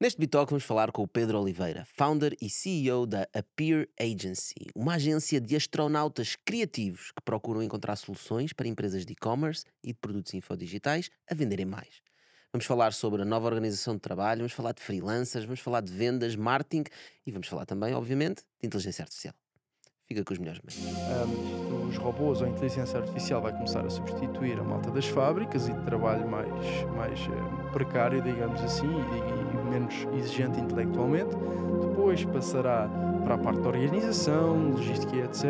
Neste Bitalk vamos falar com o Pedro Oliveira, founder e CEO da Appear Agency, uma agência de astronautas criativos que procuram encontrar soluções para empresas de e-commerce e de produtos infodigitais a venderem mais. Vamos falar sobre a nova organização de trabalho, vamos falar de freelancers, vamos falar de vendas, marketing e vamos falar também, obviamente, de inteligência artificial. Fica com os melhores meios. Um, os robôs ou a inteligência artificial vai começar a substituir a malta das fábricas e de trabalho mais, mais um, precário, digamos assim, e, e, menos exigente intelectualmente. Depois passará para a parte da organização, logística e etc.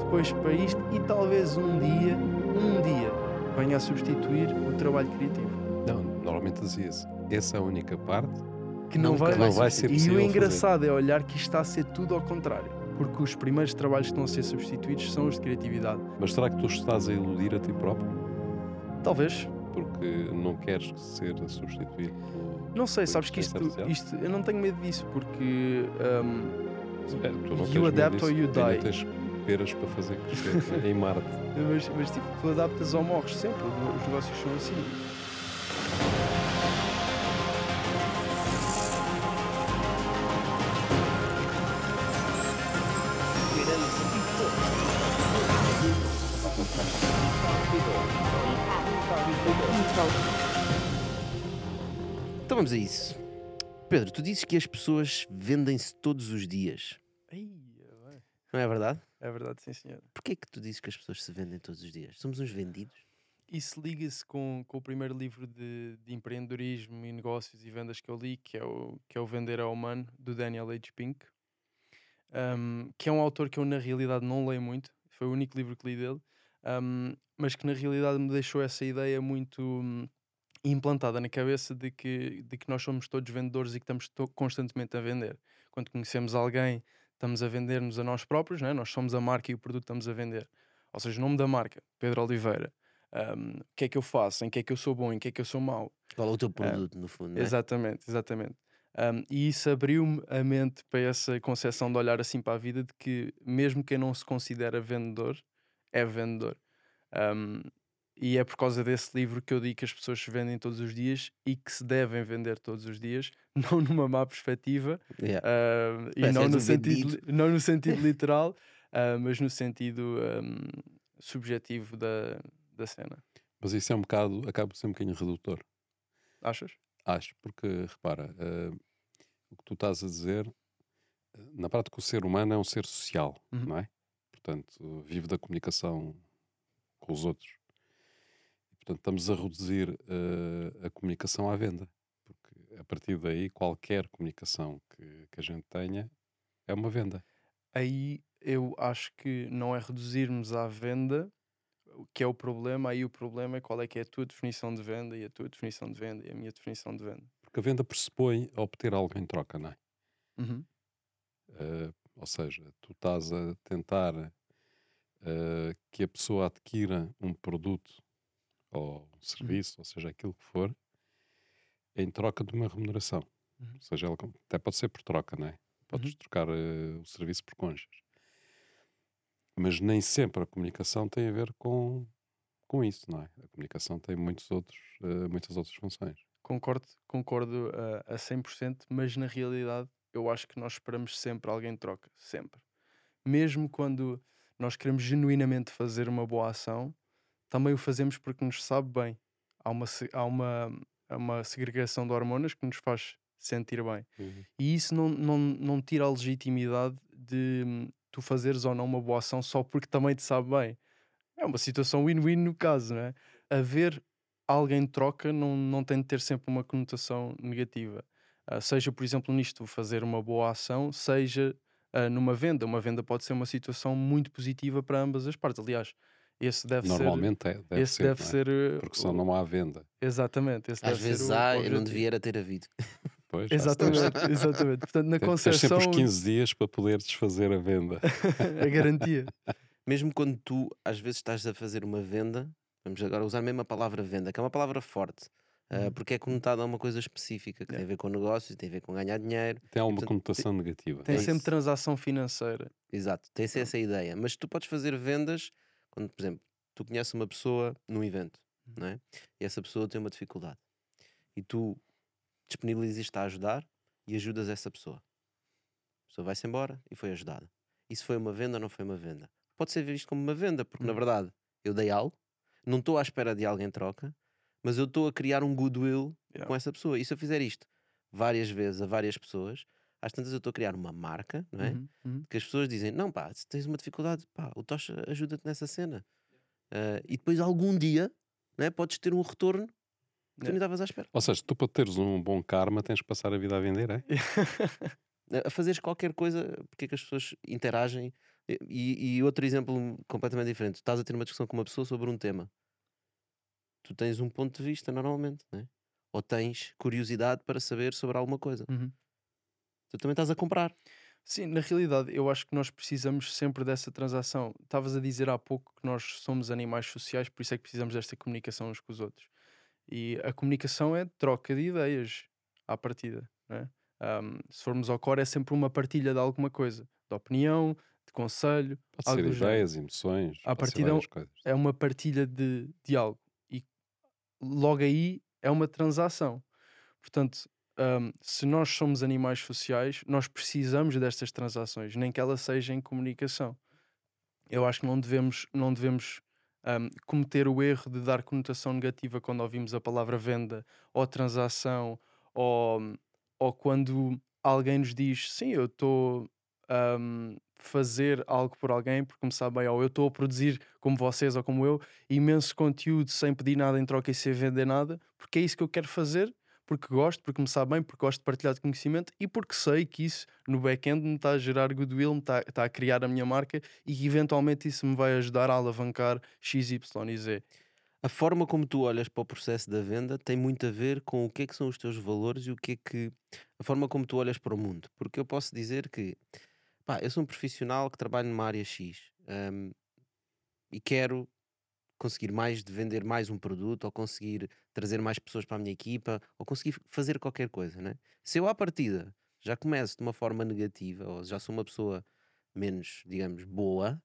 Depois para isto e talvez um dia, um dia, venha a substituir o trabalho criativo. Não, normalmente dizia-se, essa é a única parte que não, que vai, não vai ser E possível o engraçado fazer. é olhar que isto está a ser tudo ao contrário. Porque os primeiros trabalhos que estão a ser substituídos são os de criatividade. Mas será que tu estás a iludir a ti próprio? Talvez. Porque não queres ser substituído Não sei, sabes que isto, isto. Eu não tenho medo disso porque. um, É, tu não you adapt or you die. tens peras para fazer crescer em Marte. mas, mas tipo, tu adaptas ou morres sempre. Os negócios são assim. Vamos a isso. Pedro, tu dizes que as pessoas vendem-se todos os dias. Ai, Não é verdade? É verdade, sim, senhor. Porquê é que tu dizes que as pessoas se vendem todos os dias? Somos uns vendidos? Isso liga-se com, com o primeiro livro de, de empreendedorismo e negócios e vendas que eu li, que é o, que é o Vender ao Humano, do Daniel H. Pink, um, que é um autor que eu, na realidade, não leio muito. Foi o único livro que li dele, um, mas que, na realidade, me deixou essa ideia muito hum, implantada na cabeça de que, de que nós somos todos vendedores e que estamos constantemente a vender. Quando conhecemos alguém, estamos a vender-nos a nós próprios, né? nós somos a marca e o produto que estamos a vender. Ou seja, o nome da marca, Pedro Oliveira. Um, o que é que eu faço, em que é que eu sou bom, em que é que eu sou mau. Qual é o teu produto, no fundo? não é? Exatamente, exatamente. Um, e isso abriu-me a mente para essa concepção de olhar assim para a vida de que mesmo quem não se considera vendedor é vendedor. Um, e é por causa desse livro que eu digo que as pessoas se vendem todos os dias e que se devem vender todos os dias, não numa má perspectiva, Yeah. Uh, e não no, um sentido, vendido. não no sentido literal, uh, mas no sentido um, subjetivo da, da cena. Mas isso é um bocado, acaba por ser um bocadinho redutor. Achas? Acho, porque repara, eh, o que tu estás a dizer, na prática o ser humano é um ser social, Uhum. não é? Portanto, vive da comunicação com os outros. Portanto, estamos a reduzir eh, a comunicação à venda. Porque a partir daí, qualquer comunicação que, que a gente tenha é uma venda. Aí eu acho que não é reduzirmos à venda o que é o problema, aí o problema é qual é que é a tua definição de venda e a tua definição de venda e a minha definição de venda. Porque a venda pressupõe obter algo em troca, não é? Uhum. Eh, ou seja, tu estás a tentar eh, que a pessoa adquira um produto ou um serviço, ou seja, aquilo que for, em troca de uma remuneração. Uhum. Ou seja, ela até pode ser por troca, não é? Podes Uhum. trocar eh, o serviço por conchas. Mas nem sempre a comunicação tem a ver com, com isso, não é? A comunicação tem muitos outros, eh, muitas outras funções. Concordo, concordo a, a 100%, mas na realidade eu acho que nós esperamos sempre alguém de troca, sempre. Mesmo quando nós queremos genuinamente fazer uma boa ação, também o fazemos porque nos sabe bem. Há uma, há uma, uma segregação de hormonas que nos faz sentir bem. E isso não, não, não tira a legitimidade de hum, tu fazeres ou não uma boa ação só porque também te sabe bem. É uma situação win-win no caso, não é? Haver alguém de troca não, não tem de ter sempre uma conotação negativa. Ah, seja, por exemplo, nisto, fazer uma boa ação, seja ah, numa venda. Uma venda pode ser uma situação muito positiva para ambas as partes. Aliás, esse deve Normalmente é, ser. deve esse ser, deve não é? ser. uh, Porque senão não há venda. Exatamente. Esse Às deve ser vezes o há, eu não devia ter havido. Pois, Exatamente, exatamente. Portanto, na Tens tens sempre os 15 dias para poder desfazer a venda. a garantia. Mesmo quando tu, às vezes, estás a fazer uma venda, vamos agora usar mesmo a palavra venda, que é uma palavra forte, ah, Uhum. porque é conotada a uma coisa específica, que tem a ver com negócios, tem a ver com ganhar dinheiro. Tem alguma Portanto, conotação negativa. Tem É sempre isso. transação financeira. Exato, tem-se essa ideia. Mas tu podes fazer vendas quando, por exemplo, tu conheces uma pessoa num evento, Uhum. não é? E essa pessoa tem uma dificuldade. E tu disponibilizas-te a ajudar e ajudas essa pessoa. A pessoa vai-se embora e foi ajudada. Isso foi uma venda ou não foi uma venda? Pode ser visto como uma venda, porque na Hum. verdade eu dei algo, não estou à espera de alguém em troca, mas eu estou a criar um goodwill Yeah. com essa pessoa. E se eu fizer isto várias vezes a várias pessoas, às tantas eu estou a criar uma marca, não é? Uhum, uhum. que as pessoas dizem: Não, pá, se tens uma dificuldade, pá, o Tocha ajuda-te nessa cena. Ah, e depois, algum dia, né, podes ter um retorno que tu Yeah. nem estavas à espera. Ou seja, tu para teres um bom karma tens que passar a vida a vender, é? A- fazeres qualquer coisa, porque é que as pessoas interagem. E, e outro exemplo completamente diferente: tu estás a ter uma discussão com uma pessoa sobre um tema, tu tens um ponto de vista normalmente, né? ou tens curiosidade para saber sobre alguma coisa. Uhum. Tu também estás a comprar. Sim, na realidade, eu acho que nós precisamos sempre dessa transação. Estavas a dizer há pouco que nós somos animais sociais, por isso é que precisamos desta comunicação uns com os outros. E a comunicação é troca de ideias à partida. Né? Ahm, se formos ao core, é sempre uma partilha de alguma coisa, de opinião, de conselho, Pode ser do género. ideias, emoções, À partida é um- é uma partilha de, de algo. E logo aí é uma transação. Portanto, hum, se nós somos animais sociais, nós precisamos destas transações, nem que ela seja em comunicação. Eu acho que não devemos, não devemos hum, cometer o erro de dar conotação negativa quando ouvimos a palavra venda ou transação ou, ou quando alguém nos diz sim, eu estou a fazer algo por alguém porque me sabe bem, ou eu estou a produzir como vocês ou como eu, imenso conteúdo sem pedir nada em troca e sem vender nada, porque é isso que eu quero fazer, porque gosto, porque me sabe bem, porque gosto de partilhar de conhecimento e porque sei que isso no back-end me está a gerar goodwill, me está, está a criar a minha marca e que eventualmente isso me vai ajudar a alavancar X, Y e Z. A forma como tu olhas para o processo da venda tem muito a ver com o que é que são os teus valores e o que é que. a forma como tu olhas para o mundo. Porque eu posso dizer que, pá, eu sou um profissional que trabalho numa área X hum, e quero conseguir mais de vender mais um produto ou conseguir trazer mais pessoas para a minha equipa ou conseguir fazer qualquer coisa, né? Se eu à partida já começo de uma forma negativa ou já sou uma pessoa menos, digamos, boa,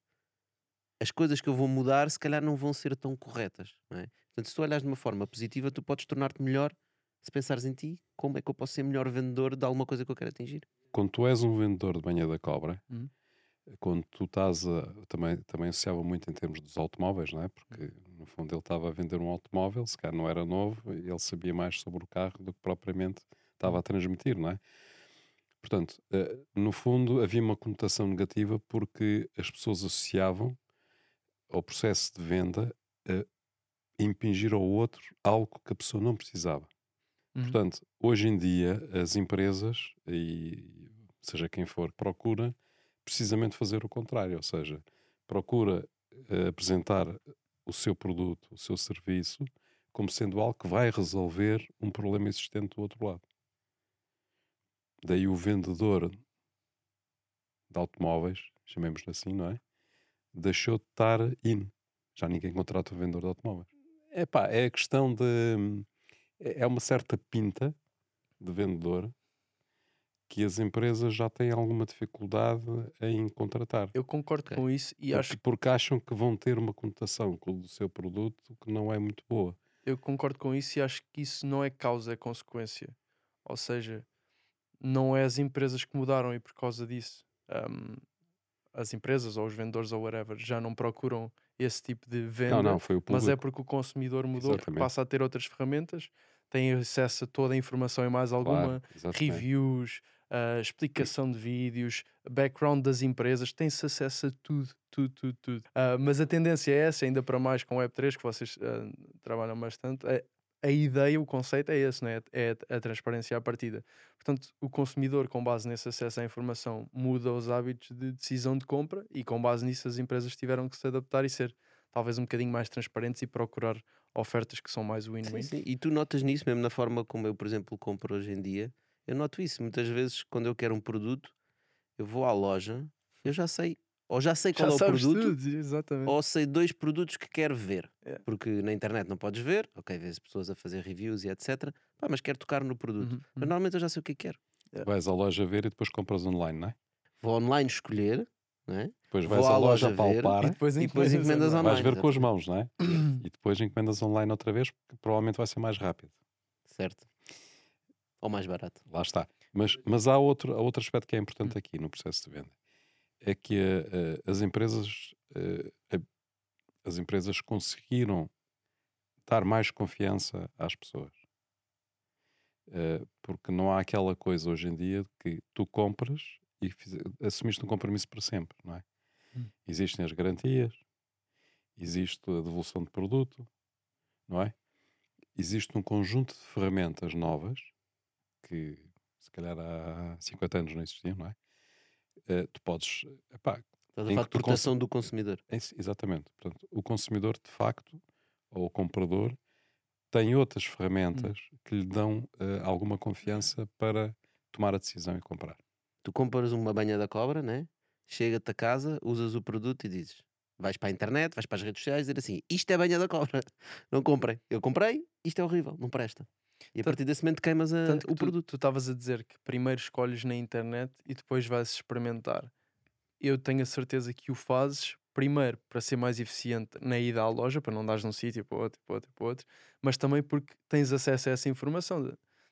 as coisas que eu vou mudar se calhar não vão ser tão corretas, não é? Portanto, se tu olhas de uma forma positiva, tu podes tornar-te melhor se pensares em ti, como é que eu posso ser melhor vendedor de alguma coisa que eu quero atingir. Quando tu és um vendedor de banha da cobra, Uhum. Quando tu estás a. Também, também associava muito em termos dos automóveis, não é? Porque no fundo ele estava a vender um automóvel, se calhar não era novo, e ele sabia mais sobre o carro do que propriamente estava a transmitir, não é? Portanto, eh, no fundo havia uma conotação negativa porque as pessoas associavam ao processo de venda a impingir ao outro algo que a pessoa não precisava. Uhum. Portanto, hoje em dia, as empresas, e seja quem for, procura precisamente fazer o contrário, ou seja, procura eh, apresentar o seu produto, o seu serviço, como sendo algo que vai resolver um problema existente do outro lado. Daí o vendedor de automóveis, chamemos-lhe assim, não é? Deixou de estar in. Já ninguém contrata o vendedor de automóveis. Epá, é a questão de. É é uma certa pinta de vendedor que as empresas já têm alguma dificuldade em contratar. Eu concordo Ok. com isso e Porque, acho porque acham que vão ter uma conotação com o seu produto que não é muito boa. Eu concordo com isso e acho que isso não é causa, é consequência. Ou seja, não é as empresas que mudaram e por causa disso hum, as empresas ou os vendedores ou whatever já não procuram esse tipo de venda, Não, não, foi o público. mas é porque o consumidor mudou, passa a ter outras ferramentas, tem acesso a toda a informação e mais alguma, Claro, reviews, ah, explicação de vídeos, background das empresas, tem-se acesso a tudo, tudo, tudo, tudo. Ah, mas a tendência é essa, ainda para mais com Web3, que vocês ah, trabalham bastante. A, a ideia, o conceito é esse, não é? é a transparência à partida. Portanto, o consumidor, com base nesse acesso à informação, muda os hábitos de decisão de compra e, com base nisso, as empresas tiveram que se adaptar e ser talvez um bocadinho mais transparentes e procurar ofertas que são mais Sim, win-win. sim. E tu notas nisso mesmo na forma como eu, por exemplo, compro hoje em dia. Eu noto isso. Muitas vezes, quando eu quero um produto, eu vou à loja, eu já sei, ou já sei qual Já é o sabes produto, tudo, exatamente. ou sei dois produtos que quero ver. É. Porque na internet não podes ver, ok, vês pessoas a fazer reviews e etc. Pá, mas quero tocar no produto. Uhum, Mas uhum. normalmente eu já sei o que é que quero. Vais à loja ver e depois compras online, não é? Vou online escolher, não é? Depois Vou vais à à loja loja ver palpar, E depois, E depois encomendas online. online. vais ver com as mãos, não é? E depois encomendas online outra vez, porque provavelmente vai ser mais rápido. Certo. Ou mais barato. Lá está. Mas, mas há, outro, há outro aspecto que é importante aqui no processo de venda. É que eh, as empresas a- as empresas conseguiram dar mais confiança às pessoas. Eh, porque não há aquela coisa hoje em dia que tu compras e fiz- assumiste um compromisso para sempre, não é? Hum. Existem as garantias, existe a devolução de produto, não é? Existe um conjunto de ferramentas novas que se calhar há 50 anos não existiam, não é? Eh, tu podes, epá, Estás a falar de proteção do consumidor. é exatamente. Portanto, o consumidor, de facto, ou o comprador, tem outras ferramentas que lhe dão eh, alguma confiança para tomar a decisão e comprar. Tu compras uma banha da cobra, né? Chega-te a casa, usas o produto e dizes: vais para a internet, vais para as redes sociais e dizer assim: isto é banha da cobra. Não comprem. Eu comprei, isto é horrível, não presta. E a partir desse momento queimas a- o tu- produto. Tu estavas a dizer que primeiro escolhes na internet e depois vais experimentar. Eu tenho a certeza que o fazes primeiro para ser mais eficiente na ida à loja, para não dares num sítio para outro, para outro, para outro, mas também porque tens acesso a essa informação.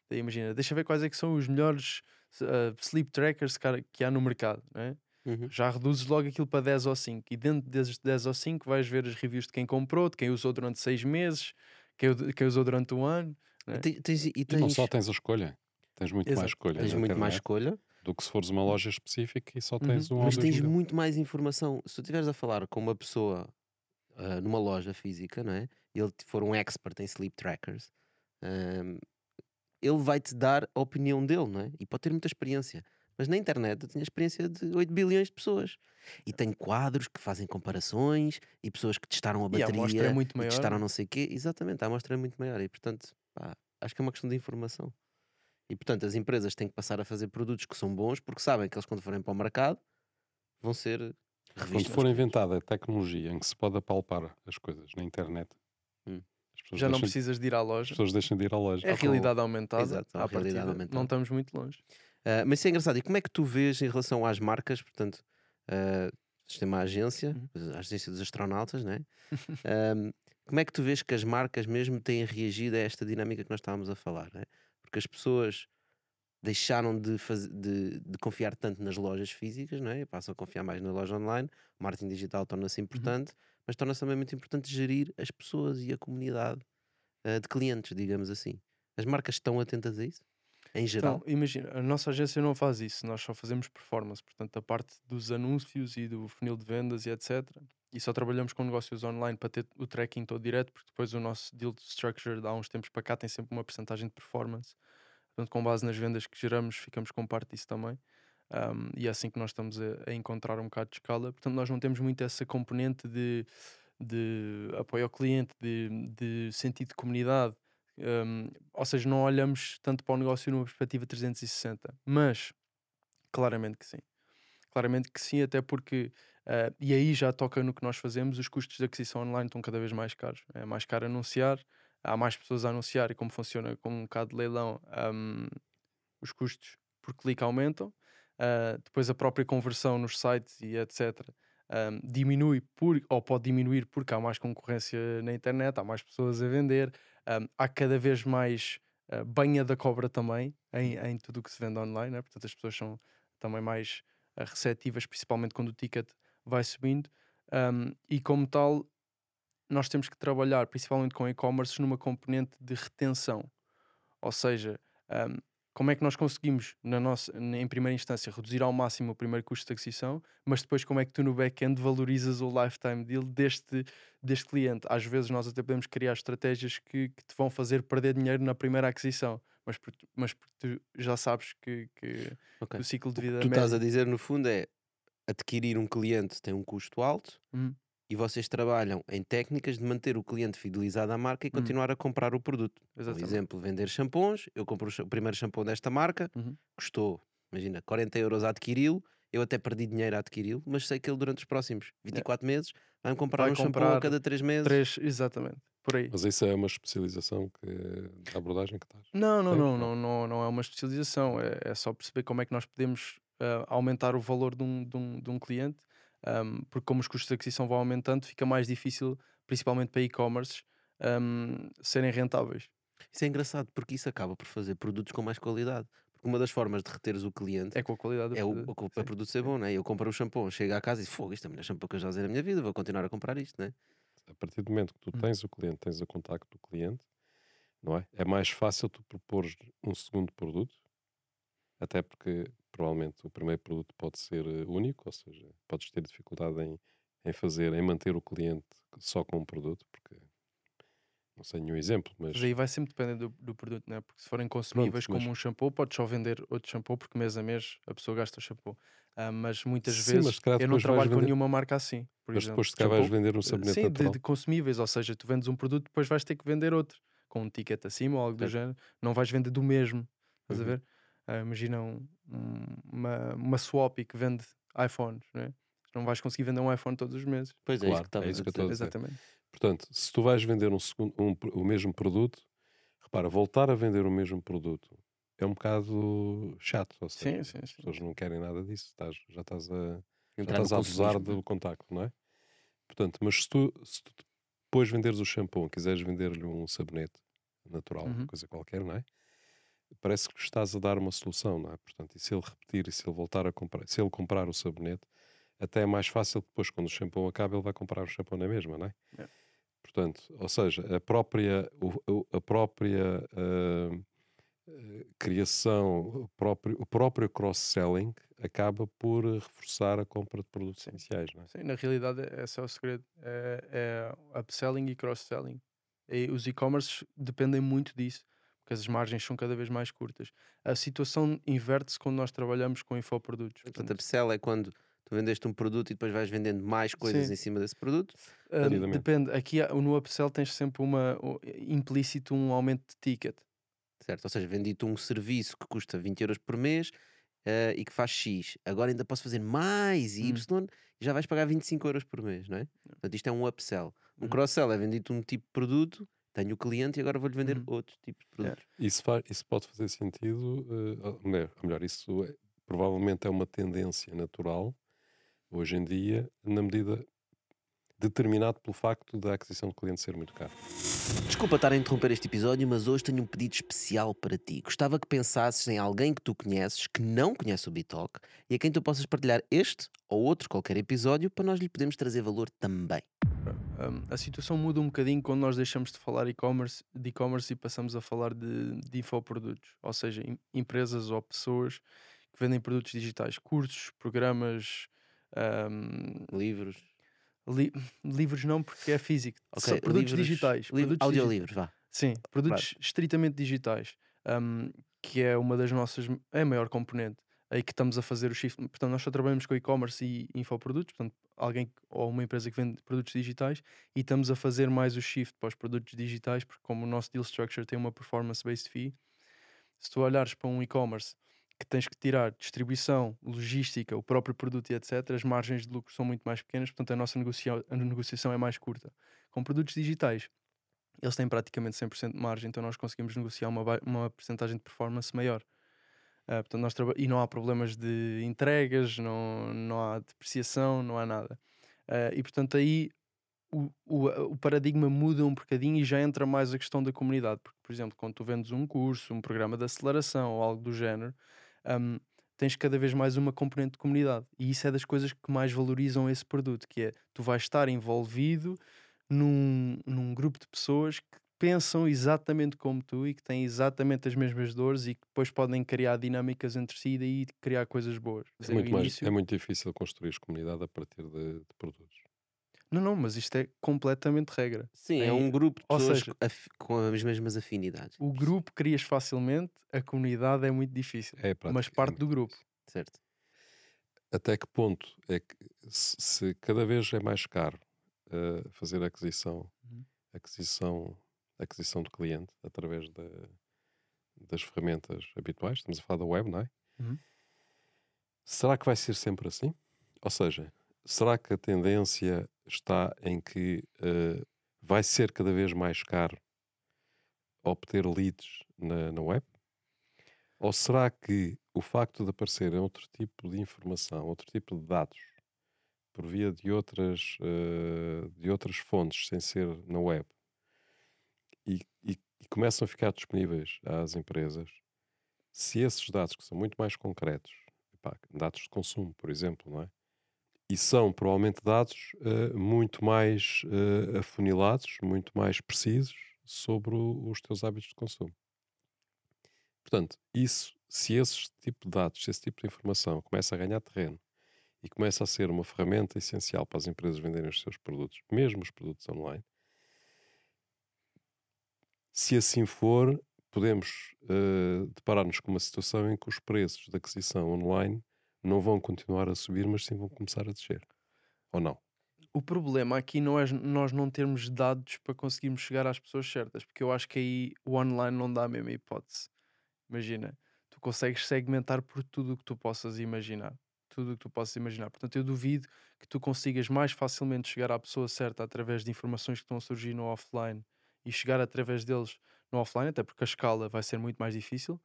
Daí imagina, deixa ver quais é que são os melhores uh, sleep trackers que há no mercado, né? Uhum. já reduzes logo aquilo para 10 ou 5 e dentro desses 10 ou 5 vais ver as reviews de quem comprou, de quem usou durante 6 meses, quem, quem usou durante um ano. E te- tens- e E não tens, só tens a escolha, tens muito Exato. mais escolha tens muito mais escolha, do que se fores uma loja específica e só tens um ou mas tens muito mais informação. Se tu estiveres a falar com uma pessoa ah, numa loja física, não é? E ele for um expert em sleep trackers, ahm, ele vai-te dar a opinião dele, não é? E pode ter muita experiência. Mas na internet eu tenho a experiência de 8 bilhões de pessoas. E tem quadros que fazem comparações e pessoas que testaram a E a amostra é bateria muito e maior. testaram não sei o quê. Exatamente, a amostra é muito maior. E portanto, pá, acho que é uma questão de informação. E portanto, as empresas têm que passar a fazer produtos que são bons porque sabem que eles, quando forem para o mercado, vão ser Quando revistos. for inventada a tecnologia em que se pode apalpar as coisas na internet, Hum. as Já não deixam, precisas de ir à as loja. pessoas deixam de ir à loja. É a realidade aumentada. Exato, a realidade aumentada. Não estamos muito longe. Ah, mas isso é engraçado. E como é que tu vês em relação às marcas? Portanto, uh, uma agência, Uhum. a agência dos astronautas, né? Ahm, como é que tu vês que as marcas mesmo têm reagido a esta dinâmica que nós estávamos a falar? Né? Porque as pessoas deixaram de, de, de confiar tanto nas lojas físicas, não é? passam a confiar mais na loja online. O marketing digital torna-se importante, mas torna-se também muito importante gerir as pessoas e a comunidade ah, de clientes, digamos assim. As marcas estão atentas a isso? Em geral? Então, imagina, a nossa agência não faz isso, nós só fazemos performance, portanto, a parte dos anúncios e do funil de vendas e etc. E só trabalhamos com negócios online para ter o tracking todo direto, porque depois o nosso deal structure, há uns tempos para cá, tem sempre uma porcentagem de performance. Portanto, com base nas vendas que geramos, ficamos com parte disso também. Um, e é assim que nós estamos a, a encontrar um bocado de escala. Portanto, nós não temos muito essa componente de, de apoio ao cliente, de, de sentido de comunidade. Um, ou seja, não olhamos tanto para o negócio numa perspectiva 360, mas claramente que sim. Claramente que sim, até porque, ah, e aí já toca no que nós fazemos, os custos de aquisição online estão cada vez mais caros. É mais caro anunciar, há mais pessoas a anunciar e como funciona com um bocado de leilão, ahm, os custos por clique aumentam. Ah, depois a própria conversão nos sites e etc. ahm, diminui por, ou pode diminuir porque há mais concorrência na internet, há mais pessoas a vender, ahm, há cada vez mais ah, banha da cobra também em, em tudo o que se vende online, né? portanto as pessoas são também mais ah, receptivas, principalmente quando o ticket vai subindo, ahm, e como tal nós temos que trabalhar principalmente com e-commerce numa componente de retenção, ou seja, ahm, como é que nós conseguimos, na nossa, em primeira instância, reduzir ao máximo o primeiro custo de aquisição, mas depois como é que tu no back-end valorizas o lifetime deal deste, deste cliente. Às vezes nós até podemos criar estratégias que, que te vão fazer perder dinheiro na primeira aquisição, mas porque, mas porque tu já sabes que, que Ok. o ciclo de O que vida tu estás a médio- dizer no fundo é adquirir um cliente tem um custo alto Hum, e vocês trabalham em técnicas de manter o cliente fidelizado à marca e Hum. continuar a comprar o produto. Por exatamente. exemplo, vender shampoos, eu compro o primeiro shampoo desta marca, Uhum. custou, imagina, 40 euros a adquiri-lo, eu até perdi dinheiro a adquiri-lo, mas sei que ele durante os próximos 24 meses vai-me comprar Vai um shampoo a cada 3 meses. Três, exatamente, por aí. Mas isso é uma especialização que, da abordagem que estás. Não, não, não, não. não, não, é uma especialização, é, é só perceber como é que nós podemos ah, aumentar o valor de um, de um, de um cliente, ahm, porque como os custos de aquisição vão aumentando, fica mais difícil, principalmente para e-commerce, ahm, serem rentáveis. Isso é engraçado porque isso acaba por fazer produtos com mais qualidade. Porque uma das formas de reteres o cliente É com a qualidade do é o, produto. o, produto ser bom, né? Eu compro o shampoo, chego à casa e fogo, isto é o melhor shampoo que eu já usei na minha vida, vou continuar a comprar isto, né? A partir do momento que tu Hum. tens o cliente, tens o contacto do cliente, não é? É mais fácil tu propores um segundo produto, até porque provavelmente o primeiro produto pode ser eh, único, ou seja, podes ter dificuldade em, em fazer, em manter o cliente só com um produto, porque não sei nenhum exemplo, mas Mas aí vai sempre depender do, do produto, né? Porque se forem consumíveis mas- como um shampoo, podes só vender outro shampoo porque mês a mês a pessoa gasta o shampoo. Ah, mas muitas Sim, vezes mas calhar eu não trabalho com vender- nenhuma marca assim. Por mas exemplo, depois se calhar vais vender um eh, sabonete Sim, de, de consumíveis, ou seja, tu vendes um produto, depois vais ter que vender outro com um ticket acima ou algo do Certo. género. Não vais vender do mesmo, estás a Uhum. ver? Ah, imagina um- um- uma, uma swap que vende iPhones, né? Não vais conseguir vender um iPhone todos os meses. Pois é, isso Claro, que estavas é isso que eu estou a dizer. Exatamente. Portanto, se tu vais vender um segundo, um o mesmo produto, repara, voltar a vender o mesmo produto é um bocado chato. Ou seja, Sim, sim, as sim. pessoas não querem nada disso. Estás- já estás a, já estás a abusar do contacto, não é? Portanto, mas se tu, se tu depois venderes o shampoo, quiseres vender-lhe um sabonete natural, Uhum. coisa qualquer, não é? Parece que estás a dar uma solução, não é? Portanto, e se ele repetir e se ele voltar a comprar, se ele comprar o sabonete, até é mais fácil que depois, quando o shampoo acaba, ele vai comprar o shampoo na mesma, não é? É. Portanto, ou seja, a própria, a própria ah, criação, o próprio, o próprio cross-selling acaba por reforçar a compra de produtos iniciais, não é? Sim, na realidade esse é o segredo. É, é upselling e cross-selling. E os e-commerce dependem muito disso, porque as margens são cada vez mais curtas. A situação inverte-se quando nós trabalhamos com infoprodutos. Portanto, Portanto, upsell é quando tu vendeste um produto e depois vais vendendo mais coisas Sim. em cima desse produto. ah, depende. Aqui no upsell tens sempre uma, o- implícito um aumento de ticket. Certo? Ou seja, vendi-te um serviço que custa 20 euros por mês eh, e que faz X. Agora ainda posso fazer mais Hum. Y e já vais pagar 25 euros por mês, não é? Portanto, isto é um upsell. Um Uhum. cross-sell é vendido um tipo de produto, tenho o cliente e agora vou-lhe vender Uhum. outro tipo de produtos. Isso, faz, isso pode fazer sentido, ou melhor, ou melhor, isso é- provavelmente é uma tendência natural hoje em dia, na medida determinado pelo facto da aquisição de cliente ser muito caro. Desculpa estar a interromper este episódio, mas hoje tenho um pedido especial para ti. Gostava que pensasses em alguém que tu conheces, que não conhece o Bitalk, e a quem tu possas partilhar este ou outro qualquer episódio para nós lhe podermos trazer valor também. Um, a situação muda um bocadinho quando nós deixamos de falar e-commerce, de e-commerce e passamos a falar de, de infoprodutos, ou seja, em- empresas ou pessoas que vendem produtos digitais, cursos, programas, um, Livros, li- livros não porque é físico, ok, só produtos livros- digitais, livro- produtos audiolivros, vá. Sim, produtos estritamente digitais, um, que é uma das nossas, é a maior componente. Aí que estamos a fazer o shift. Portanto, nós só trabalhamos com e-commerce e infoprodutos, portanto, alguém ou uma empresa que vende produtos digitais e estamos a fazer mais o shift para os produtos digitais, porque como o nosso deal structure tem uma performance-based fee, se tu olhares para um e-commerce que tens que tirar distribuição, logística, o próprio produto e etc., as margens de lucro são muito mais pequenas, portanto a nossa negocia- a negociação é mais curta. Com produtos digitais, eles têm praticamente 100% de margem, então nós conseguimos negociar uma, uma percentagem de performance maior. Ah, portanto, nós e não há problemas de entregas, não, não há depreciação, não há nada. Ah, e portanto aí o, o, o paradigma muda um bocadinho e já entra mais a questão da comunidade. Porque, por exemplo, quando tu vendes um curso, um programa de aceleração ou algo do género, hum, tens cada vez mais uma componente de comunidade. E isso é das coisas que mais valorizam esse produto, que é tu vais estar envolvido num, num grupo de pessoas que pensam exatamente como tu e que têm exatamente as mesmas dores e que depois podem criar dinâmicas entre si e daí criar coisas boas. É dizer, muito, mais, é muito difícil construir comunidade a partir de, de produtos. Não, não, mas isto é completamente regra. Sim, é Tem- um grupo de pessoas seja- com as mesmas afinidades. O grupo crias facilmente, a comunidade é muito difícil. É mas prática- parte do grupo. Certo. Até que ponto é que se, se cada vez é mais caro eh, fazer aquisição, Uhum. aquisição, aquisição de cliente através da- das ferramentas habituais, estamos a falar da web, não é? Uhum. Será que vai ser sempre assim? Ou seja, será que a tendência está em que eh, vai ser cada vez mais caro obter leads na, na web? Ou será que o facto de aparecer outro tipo de informação, outro tipo de dados, por via de outras, eh, de outras fontes, sem ser na web, e, e- e começam a ficar disponíveis às empresas, se esses dados, que são muito mais concretos, epá, dados de consumo, por exemplo, não é? E são provavelmente dados uh, muito mais uh, afunilados, muito mais precisos sobre o, os teus hábitos de consumo. Portanto, isso, se esse tipo de dados, se esse tipo de informação começa a ganhar terreno e começa a ser uma ferramenta essencial para as empresas venderem os seus produtos, mesmo os produtos online, se assim for, podemos uh, deparar-nos com uma situação em que os preços de aquisição online não vão continuar a subir, mas sim vão começar a descer. Ou não? O problema aqui não é nós não termos dados para conseguirmos chegar às pessoas certas, porque eu acho que aí o online não dá a mesma hipótese. Imagina, tu consegues segmentar por tudo o que tu possas imaginar. Tudo o que tu possas imaginar. Portanto, eu duvido que tu consigas mais facilmente chegar à pessoa certa através de informações que estão a surgir no offline e chegar através deles no offline, até porque a escala vai ser muito mais difícil.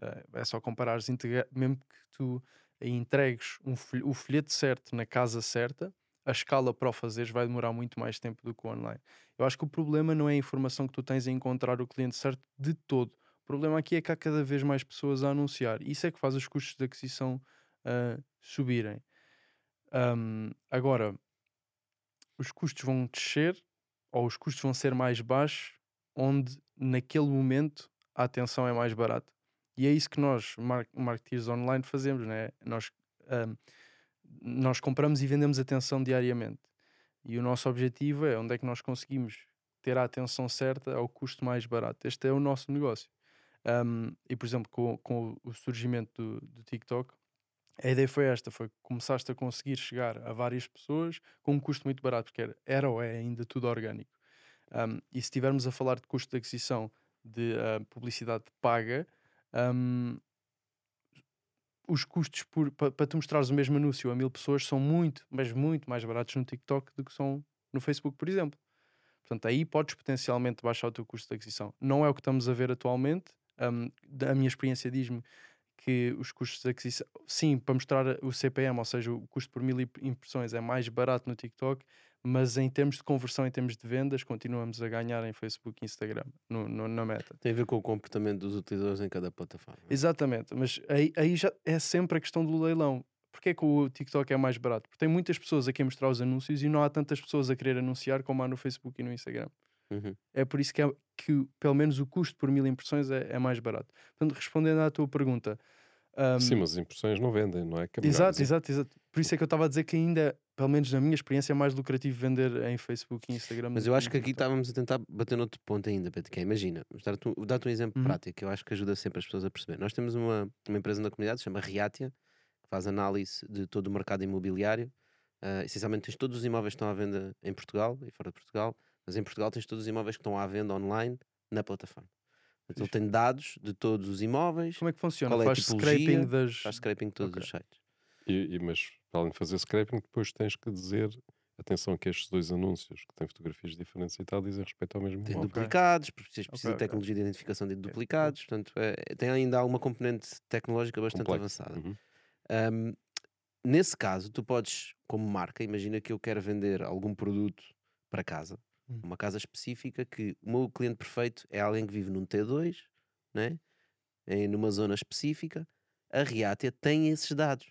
Uh, é só comparares, mesmo que tu entregues um o folheto certo na casa certa, a escala para o fazeres vai demorar muito mais tempo do que o online. Eu acho que o problema não é a informação que tu tens em encontrar o cliente certo de todo. O problema aqui é que há cada vez mais pessoas a anunciar. Isso é que faz os custos de aquisição uh, subirem. Um, agora, os custos vão descer ou os custos vão ser mais baixos onde naquele momento a atenção é mais barata. E é isso que nós, mar marketeers online, fazemos, né? Nós, um, nós compramos e vendemos atenção diariamente. E o nosso objetivo é onde é que nós conseguimos ter a atenção certa ao custo mais barato. Este é o nosso negócio. Um, e, por exemplo, com, com o surgimento do, do TikTok, a ideia foi esta: foi começaste a conseguir chegar a várias pessoas com um custo muito barato, porque era, era ou é ainda tudo orgânico. Um, e se estivermos a falar de custo de aquisição de uh, publicidade paga, um, os custos para pa tu mostrares o mesmo anúncio a mil pessoas são muito, mas muito mais baratos no TikTok do que são no Facebook, por exemplo. Portanto, aí podes potencialmente baixar o teu custo de aquisição. Não é o que estamos a ver atualmente. Um, a minha experiência diz-me que os custos de aquisição, sim, para mostrar o CPM, ou seja, o custo por mil impressões é mais barato no TikTok, mas em termos de conversão, em termos de vendas, continuamos a ganhar em Facebook e Instagram, no, no, na meta. Tem a ver com o comportamento dos utilizadores em cada plataforma. Exatamente, mas aí, aí já é sempre a questão do leilão. Porquê é que o TikTok é mais barato? Porque tem muitas pessoas a mostrar os anúncios e não há tantas pessoas a querer anunciar como há no Facebook e no Instagram. Uhum. É por isso que, é, que, pelo menos, o custo por mil impressões é, é mais barato. Portanto, respondendo à tua pergunta. Um... Sim, mas as impressões não vendem, não é? Que é exato, exato, exato. Por isso é que eu estava a dizer que ainda pelo menos na minha experiência, é mais lucrativo vender em Facebook e Instagram. Mas eu acho que aqui estávamos a tentar bater noutro ponto ainda, Pedro, que é, imagina, dar-te um, dar um exemplo uhum. prático que eu acho que ajuda sempre as pessoas a perceber. Nós temos uma, uma empresa na comunidade, se chama Riatia, que faz análise de todo o mercado imobiliário. Uh, essencialmente tens todos os imóveis que estão à venda em Portugal e fora de Portugal, mas em Portugal tens todos os imóveis que estão à venda online na plataforma. Então tem dados de todos os imóveis. Como é que funciona? É faz scraping das. Faz scraping de todos okay. os sites. E, e, mas para além de fazer scraping, depois tens que dizer atenção que estes dois anúncios que têm fotografias diferentes e tal dizem respeito ao mesmo Tem imóvel. duplicados, precisas okay, de tecnologia okay. de identificação de duplicados, portanto é, tem ainda alguma componente tecnológica bastante Complexo. avançada. Uhum. Um, nesse caso, tu podes, como marca, imagina que eu quero vender algum produto para casa, uhum. uma casa específica que o meu cliente perfeito é alguém que vive num T2, né? em numa zona específica, a Riatia tem esses dados.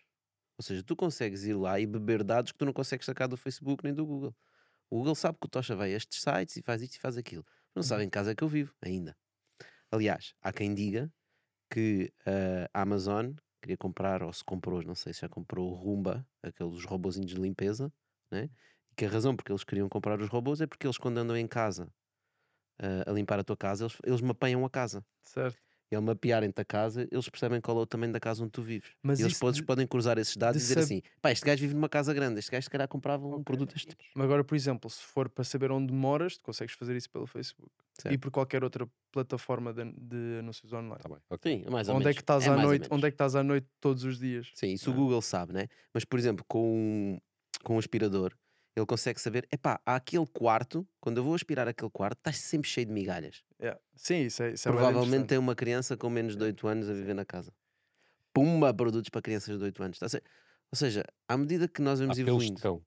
Ou seja, tu consegues ir lá e beber dados que tu não consegues sacar do Facebook nem do Google. O Google sabe que o Tocha vai a estes sites e faz isto e faz aquilo. Não sabe uhum. em casa que eu vivo ainda. Aliás, há quem diga que uh, a Amazon queria comprar, ou se comprou, não sei se já comprou o Rumba, aqueles robozinhos de limpeza, né? Que a razão porque eles queriam comprar os robôs é porque eles, quando andam em casa uh, a limpar a tua casa, eles, eles mapeiam a casa. Certo e ao mapearem-te a casa, eles percebem qual é o tamanho da casa onde tu vives. Mas e eles depois de, podem cruzar esses dados e dizer sab... assim: pá, este gajo vive numa casa grande, este gajo se calhar comprava um okay. produto deste tipo. Mas agora, por exemplo, se for para saber onde moras, tu consegues fazer isso pelo Facebook certo. e por qualquer outra plataforma de, de anúncios online. Tá bem. Okay. Sim, mais ou onde menos. É que estás é à noite, onde é que estás à noite todos os dias? Sim, isso o Google sabe, né? Mas, por exemplo, com, com um aspirador ele consegue saber, epá, há aquele quarto, quando eu vou aspirar aquele quarto, está sempre cheio de migalhas. Yeah. Sim, isso é, isso é Provavelmente tem uma criança com menos de 8 anos a viver na casa. Pumba, produtos para crianças de 8 anos. Ou seja, à medida que nós vamos há evoluindo. Pelos de cão.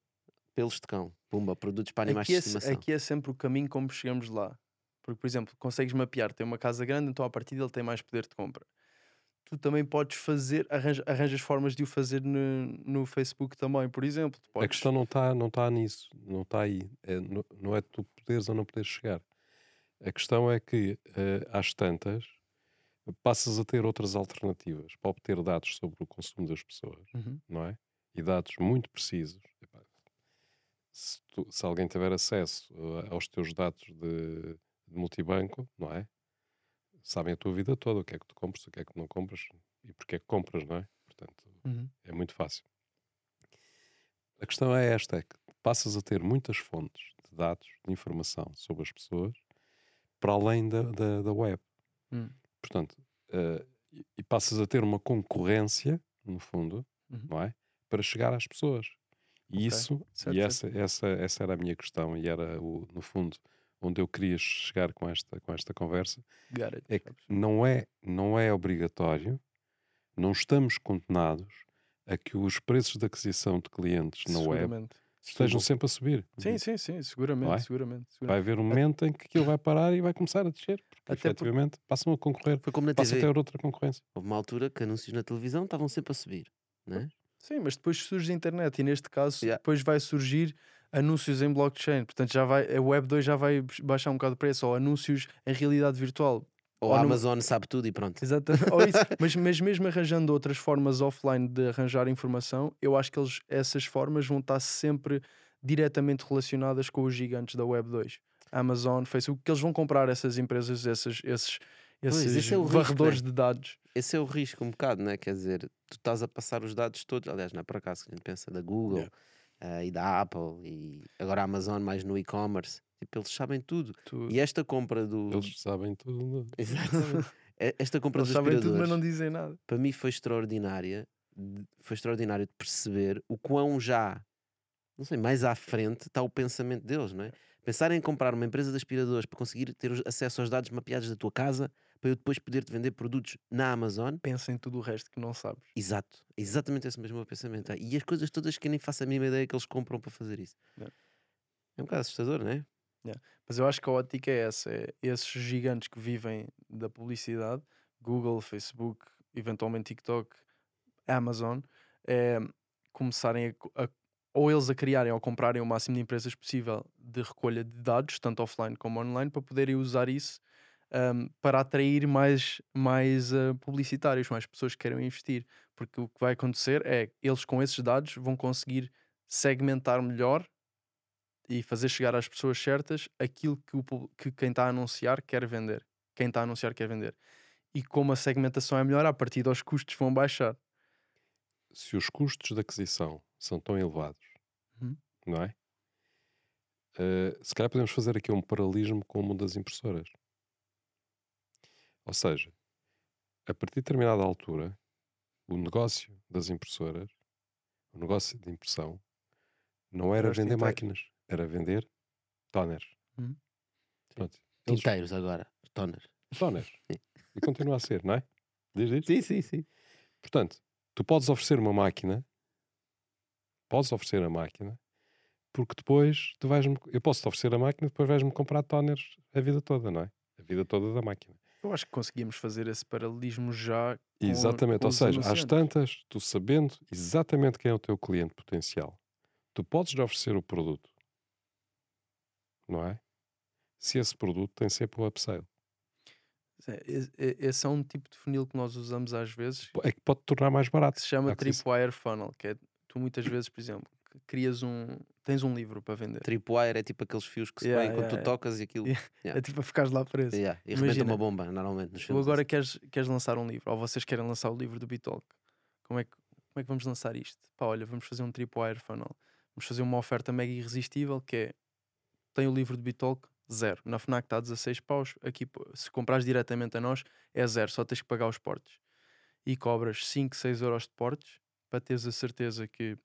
Pelos de cão. Pumba, produtos para animais aqui de estimação. É, aqui é sempre o caminho como chegamos lá. Porque, por exemplo, consegues mapear, tem uma casa grande, então a partir dele tem mais poder de compra. Tu também podes fazer, arranja, arranjas formas de o fazer no, no Facebook também, por exemplo. Tu A podes- questão não está não tá nisso, não está aí. É, no- não é tu poderes ou não poderes chegar. A questão é que, eh, às tantas, passas a ter outras alternativas para obter dados sobre o consumo das pessoas, Uhum. não é? E dados muito precisos. Se, tu- se alguém tiver acesso eh, aos teus dados de, de multibanco, não é? Sabem a tua vida toda, o que é que tu compras, o que é que não compras e porque é que compras, não é? Portanto, Uhum. é muito fácil. A questão é esta: é que passas a ter muitas fontes de dados, de informação sobre as pessoas, para além da, da, da web. Hum. Portanto, eh, e- e passas a ter uma concorrência, no fundo, Uhum. não é? Para chegar às pessoas. E Ok. isso, Certo, e certo. essa, essa, essa era a minha questão, e era, o, no fundo, onde eu queria chegar com esta, com esta conversa, it, é que não é, não é obrigatório, não estamos condenados a que os preços de aquisição de clientes na web estejam sempre a subir. Sim, sim, sim, seguramente, é? seguramente, seguramente. Vai haver um momento em que aquilo vai parar e vai começar a descer, porque Até por- efetivamente passam a concorrer, Foi como na passam a TV. ter outra concorrência. Houve uma altura que anúncios na televisão estavam sempre a subir. Não é? Sim, mas depois surge a internet e neste caso Yeah. depois vai surgir anúncios em blockchain, portanto já vai, a Web 2 já vai baixar um bocado o preço, ou anúncios em realidade virtual. Ou Ou a num- Amazon sabe tudo e pronto. Exatamente. Ou isso. mas, mas mesmo arranjando outras formas offline de arranjar informação, eu acho que eles, essas formas vão estar sempre diretamente relacionadas com os gigantes da Web 2. Amazon, Facebook, que eles vão comprar essas empresas, esses, esses, Pois, esses esse é o risco, varredores né? de dados. Esse é o risco um bocado, não é? Quer dizer, tu estás a passar os dados todos, aliás, não é por acaso que a gente pensa da Google Yeah. Ah, e da Apple e agora a Amazon mais no e-commerce. Tipo, eles sabem tudo. Tu- E esta compra do. Eles sabem tudo. Exatamente. E- Esta compra Eles dos sabem tudo, mas não dizem nada. para mim foi extraordinária. Foi extraordinário de perceber o quão já, não sei, mais à frente está o pensamento deles, não é? Pensar em comprar uma empresa de aspiradores para conseguir ter acesso aos dados mapeados da tua casa para eu depois poder-te vender produtos na Amazon. Pensa em tudo o resto que não sabes. Exato, exatamente esse mesmo pensamento. Ah, E as coisas todas que eu nem faço a mínima ideia que eles compram para fazer isso. Yeah. É um bocado assustador, não é? Mas eu acho que a ótica é essa: é esses gigantes que vivem da publicidade, Google, Facebook, eventualmente TikTok, Amazon, é, começarem a, a- ou eles a criarem ou comprarem o máximo de empresas possível de recolha de dados, tanto offline como online, para poderem usar isso ahm, para atrair mais, mais ah, publicitários, mais pessoas que queiram investir. Porque o que vai acontecer é eles com esses dados vão conseguir segmentar melhor e fazer chegar às pessoas certas aquilo que, o, que quem está a anunciar quer vender. Quem está a anunciar quer vender. E como a segmentação é melhor, a partir dos custos vão baixar. Se os custos de aquisição são tão elevados, Uhum. não é? Eh, se calhar podemos fazer aqui um paralelismo com o mundo das impressoras. Ou seja, a partir de determinada altura, o negócio das impressoras, o negócio de impressão, não era vender máquinas, era vender toners. Uhum. Pronto. Eles- Tinteiros agora, toners. toners. E continua a ser, não é? Diz isto? Sim, sim, sim. Portanto, tu podes oferecer uma máquina, podes oferecer a máquina, porque depois tu vais-me, eu posso te oferecer a máquina, depois vais-me comprar toners a vida toda, não é? A vida toda da máquina. Eu acho que conseguíamos fazer esse paralelismo já. com- exatamente, com ou seja, às tantas, tu sabendo exatamente quem é o teu cliente potencial, tu podes lhe oferecer o produto, não é? Se esse produto tem sempre. É, e- e- Esse é um tipo de funil que nós usamos às vezes É que pode tornar mais barato. que se chama aquisição. Tripwire Funnel, que é tu muitas vezes, por exemplo, crias um. tens um livro para vender. Tripwire é tipo aqueles fios que se Yeah, põem quando yeah, tu yeah. tocas e aquilo. Yeah. Yeah. É tipo para ficares lá preso. Yeah, E rebenta Imagina, uma bomba, normalmente, nos Tu agora assim. queres, queres lançar um livro, ou vocês querem lançar o livro do Bitalk. Como é, que, como é que vamos lançar isto? Pá, olha, vamos fazer um tripwire funnel. Vamos fazer uma oferta mega irresistível que é tem o livro do Bitalk, zero. Na FNAC está a 16 paus. Aqui, se comprares diretamente a nós, é zero. Só tens que pagar os portes. E cobras 5, 6 euros de portes para teres a certeza que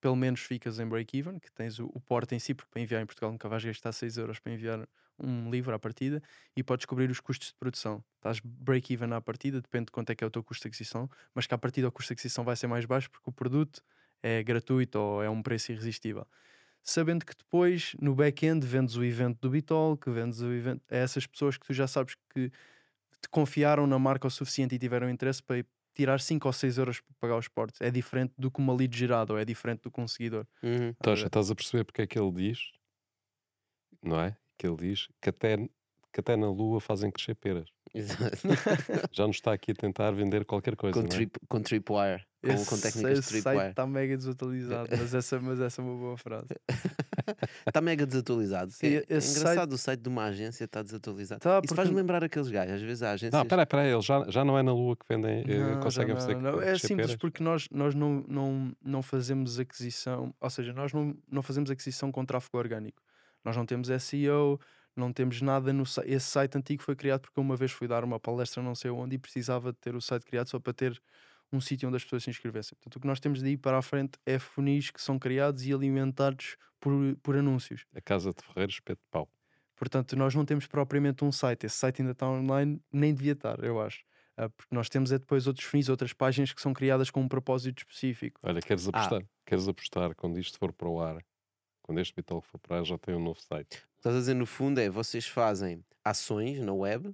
pelo menos ficas em break-even, que tens o, o porte em si, porque para enviar em Portugal nunca vais gastar 6 euros para enviar um livro à partida e podes cobrir os custos de produção. Estás break-even à partida, depende de quanto é que é o teu custo de aquisição, mas que à partida o custo de aquisição vai ser mais baixo porque o produto é gratuito ou é um preço irresistível. sabendo que depois no back-end vendes o evento do Bitol, que vendes o evento a essas pessoas que tu já sabes que te confiaram na marca o suficiente e tiveram interesse para tirar 5 ou 6 euros para pagar os portos. É diferente do que uma lead gerada ou é diferente do que um seguidor. Uhum. Então, já estás a perceber porque é que ele diz, não é? Que ele diz que até, que até na Lua fazem crescer peras. Exato. Já nos está aqui a tentar vender qualquer coisa, com, não é? trip, com tripwire. Com, Esse, com técnicas de tripwire. está mega desatualizado, mas essa, mas essa é uma boa frase. Está mega desatualizado. É, é engraçado, o site de uma agência está desatualizado. Tá, Isso faz-me lembrar aqueles gajos. Às vezes a agência. Não, espera aí, eles já, já não é na Lua que vendem, eh, Não, conseguem não, fazer não. É simples peras? porque nós, nós não, não, não fazemos aquisição, ou seja, nós não, não fazemos aquisição com tráfego orgânico. Nós não temos SEO, não temos nada no site. Esse site antigo foi criado porque uma vez fui dar uma palestra não sei onde e precisava de ter o site criado só para ter um sítio onde as pessoas se inscrevessem. Portanto, o que nós temos de ir para a frente é funis que são criados e alimentados por, por anúncios. A Casa de Ferreiros, espeto de pau. Portanto, nós não temos propriamente um site. Esse site ainda está online, nem devia estar, eu acho. Ah, porque nós temos é depois outros fins, outras páginas que são criadas com um propósito específico. Olha, queres Ah. apostar? Queres apostar quando isto for para o ar? Quando este Vital for para o ar, já tem um novo site. O que estás a dizer no fundo é vocês fazem ações na web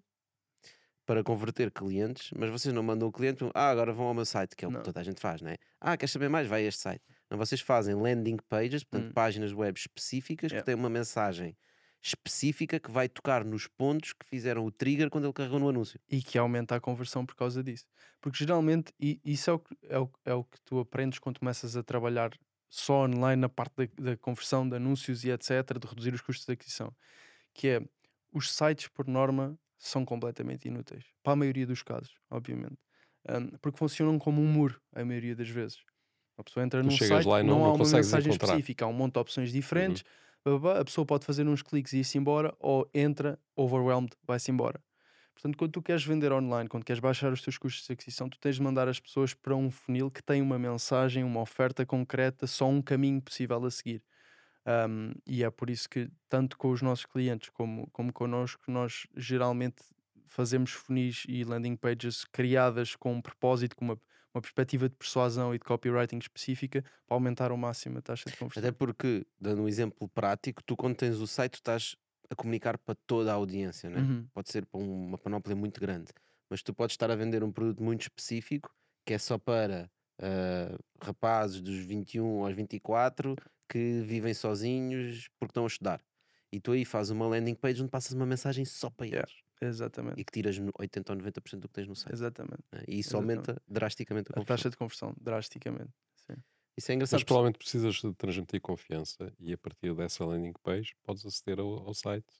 para converter clientes, mas vocês não mandam o cliente, ah, agora vão ao meu site, que é o que toda a gente faz, não é? Ah, queres saber mais? Vai a este site. Não, vocês fazem landing pages, portanto, Hum. páginas web específicas Yeah. que têm uma mensagem específica que vai tocar nos pontos que fizeram o trigger quando ele carregou no anúncio. e que aumenta a conversão por causa disso. Porque geralmente, e isso é o, que, é, o, é o que tu aprendes quando começas a trabalhar só online na parte da, da conversão de anúncios e etc., de reduzir os custos de aquisição, que é os sites, por norma, são completamente inúteis. Para a maioria dos casos, obviamente. Um, porque funcionam como um muro, a maioria das vezes. A pessoa entra Tu num site, lá e não, não- há uma mensagem encontrar. Uhum. específica, há um monte de opções diferentes, blá, blá, blá, a pessoa pode fazer uns cliques e ir-se embora, ou entra, overwhelmed, vai-se embora. Portanto, quando tu queres vender online, quando queres baixar os teus custos de aquisição, tu tens de mandar as pessoas para um funil que tem uma mensagem, uma oferta concreta, só um caminho possível a seguir. Um, e é por isso que, tanto com os nossos clientes como, como connosco, nós geralmente fazemos funis e landing pages criadas com um propósito, com uma, uma perspectiva de persuasão e de copywriting específica para aumentar ao máximo a taxa de conversão. Até porque, dando um exemplo prático, tu quando tens o site, estás a comunicar para toda a audiência, não é? Uhum. pode ser para um- uma panóplia muito grande, mas tu podes estar a vender um produto muito específico que é só para ah, rapazes dos 21 aos 24 que vivem sozinhos porque estão a estudar. E tu aí fazes uma landing page onde passas uma mensagem só para Yeah. eles Exatamente. e que tiras no- 80 ou 90% do que tens no site. Exatamente. não é? E isso Exatamente. aumenta drasticamente a A taxa de conversão, drasticamente. Sim. Isso é engraçado. Mas provavelmente precisas de transmitir confiança e a partir dessa landing page podes aceder ao, ao site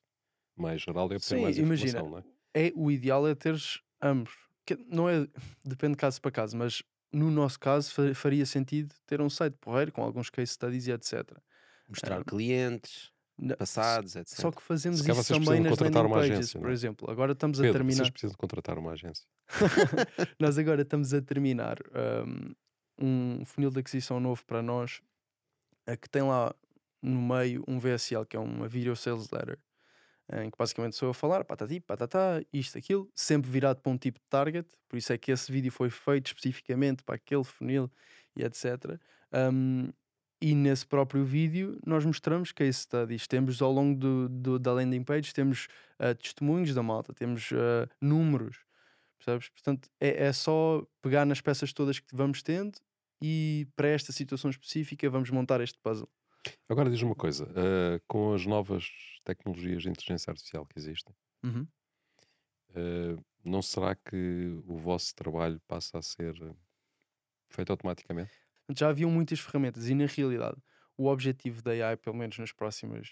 mais geral e obter Sim, mais imagina, informação, não é? é o ideal é teres ambos. Que não é, depende de caso para caso, mas no nosso caso fa- faria sentido ter um site porreiro com alguns case studies e etc. Mostrar Ah, clientes, Na- passados, etc. Só que fazemos isso também nas contratar landing uma pages, agência, por não é? exemplo. Agora estamos a Pedro, terminar. vocês precisam de contratar uma agência. Nós agora estamos a terminar um, um funil de aquisição novo para nós que tem lá no meio um VSL, que é uma Video Sales Letter, em que basicamente sou eu a falar, patati, patatá, isto, aquilo, sempre virado para um tipo de target, por isso é que esse vídeo foi feito especificamente para aquele funil e etc. Um, e nesse próprio vídeo nós mostramos case studies, temos ao longo do, do- da landing page, temos ah, testemunhos da malta, temos ah, números, percebes? Portanto, é, é só pegar nas peças todas que vamos tendo e para esta situação específica vamos montar este puzzle. Agora diz uma coisa, ah, com as novas tecnologias de inteligência artificial que existem, Uhum. ah, não será que o vosso trabalho passa a ser ah, feito automaticamente? Já haviam muitas ferramentas e na realidade o objetivo da AI, pelo menos nas próximas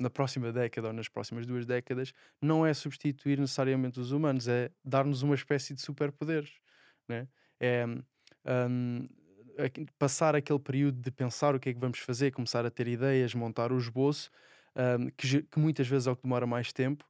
na próxima década ou nas próximas duas décadas, não é substituir necessariamente os humanos, é dar-nos uma espécie de superpoderes. Né? É hum, aqui- passar aquele período de pensar o que é que vamos fazer, começar a ter ideias, montar o esboço, hum, que, que muitas vezes é o que demora mais tempo,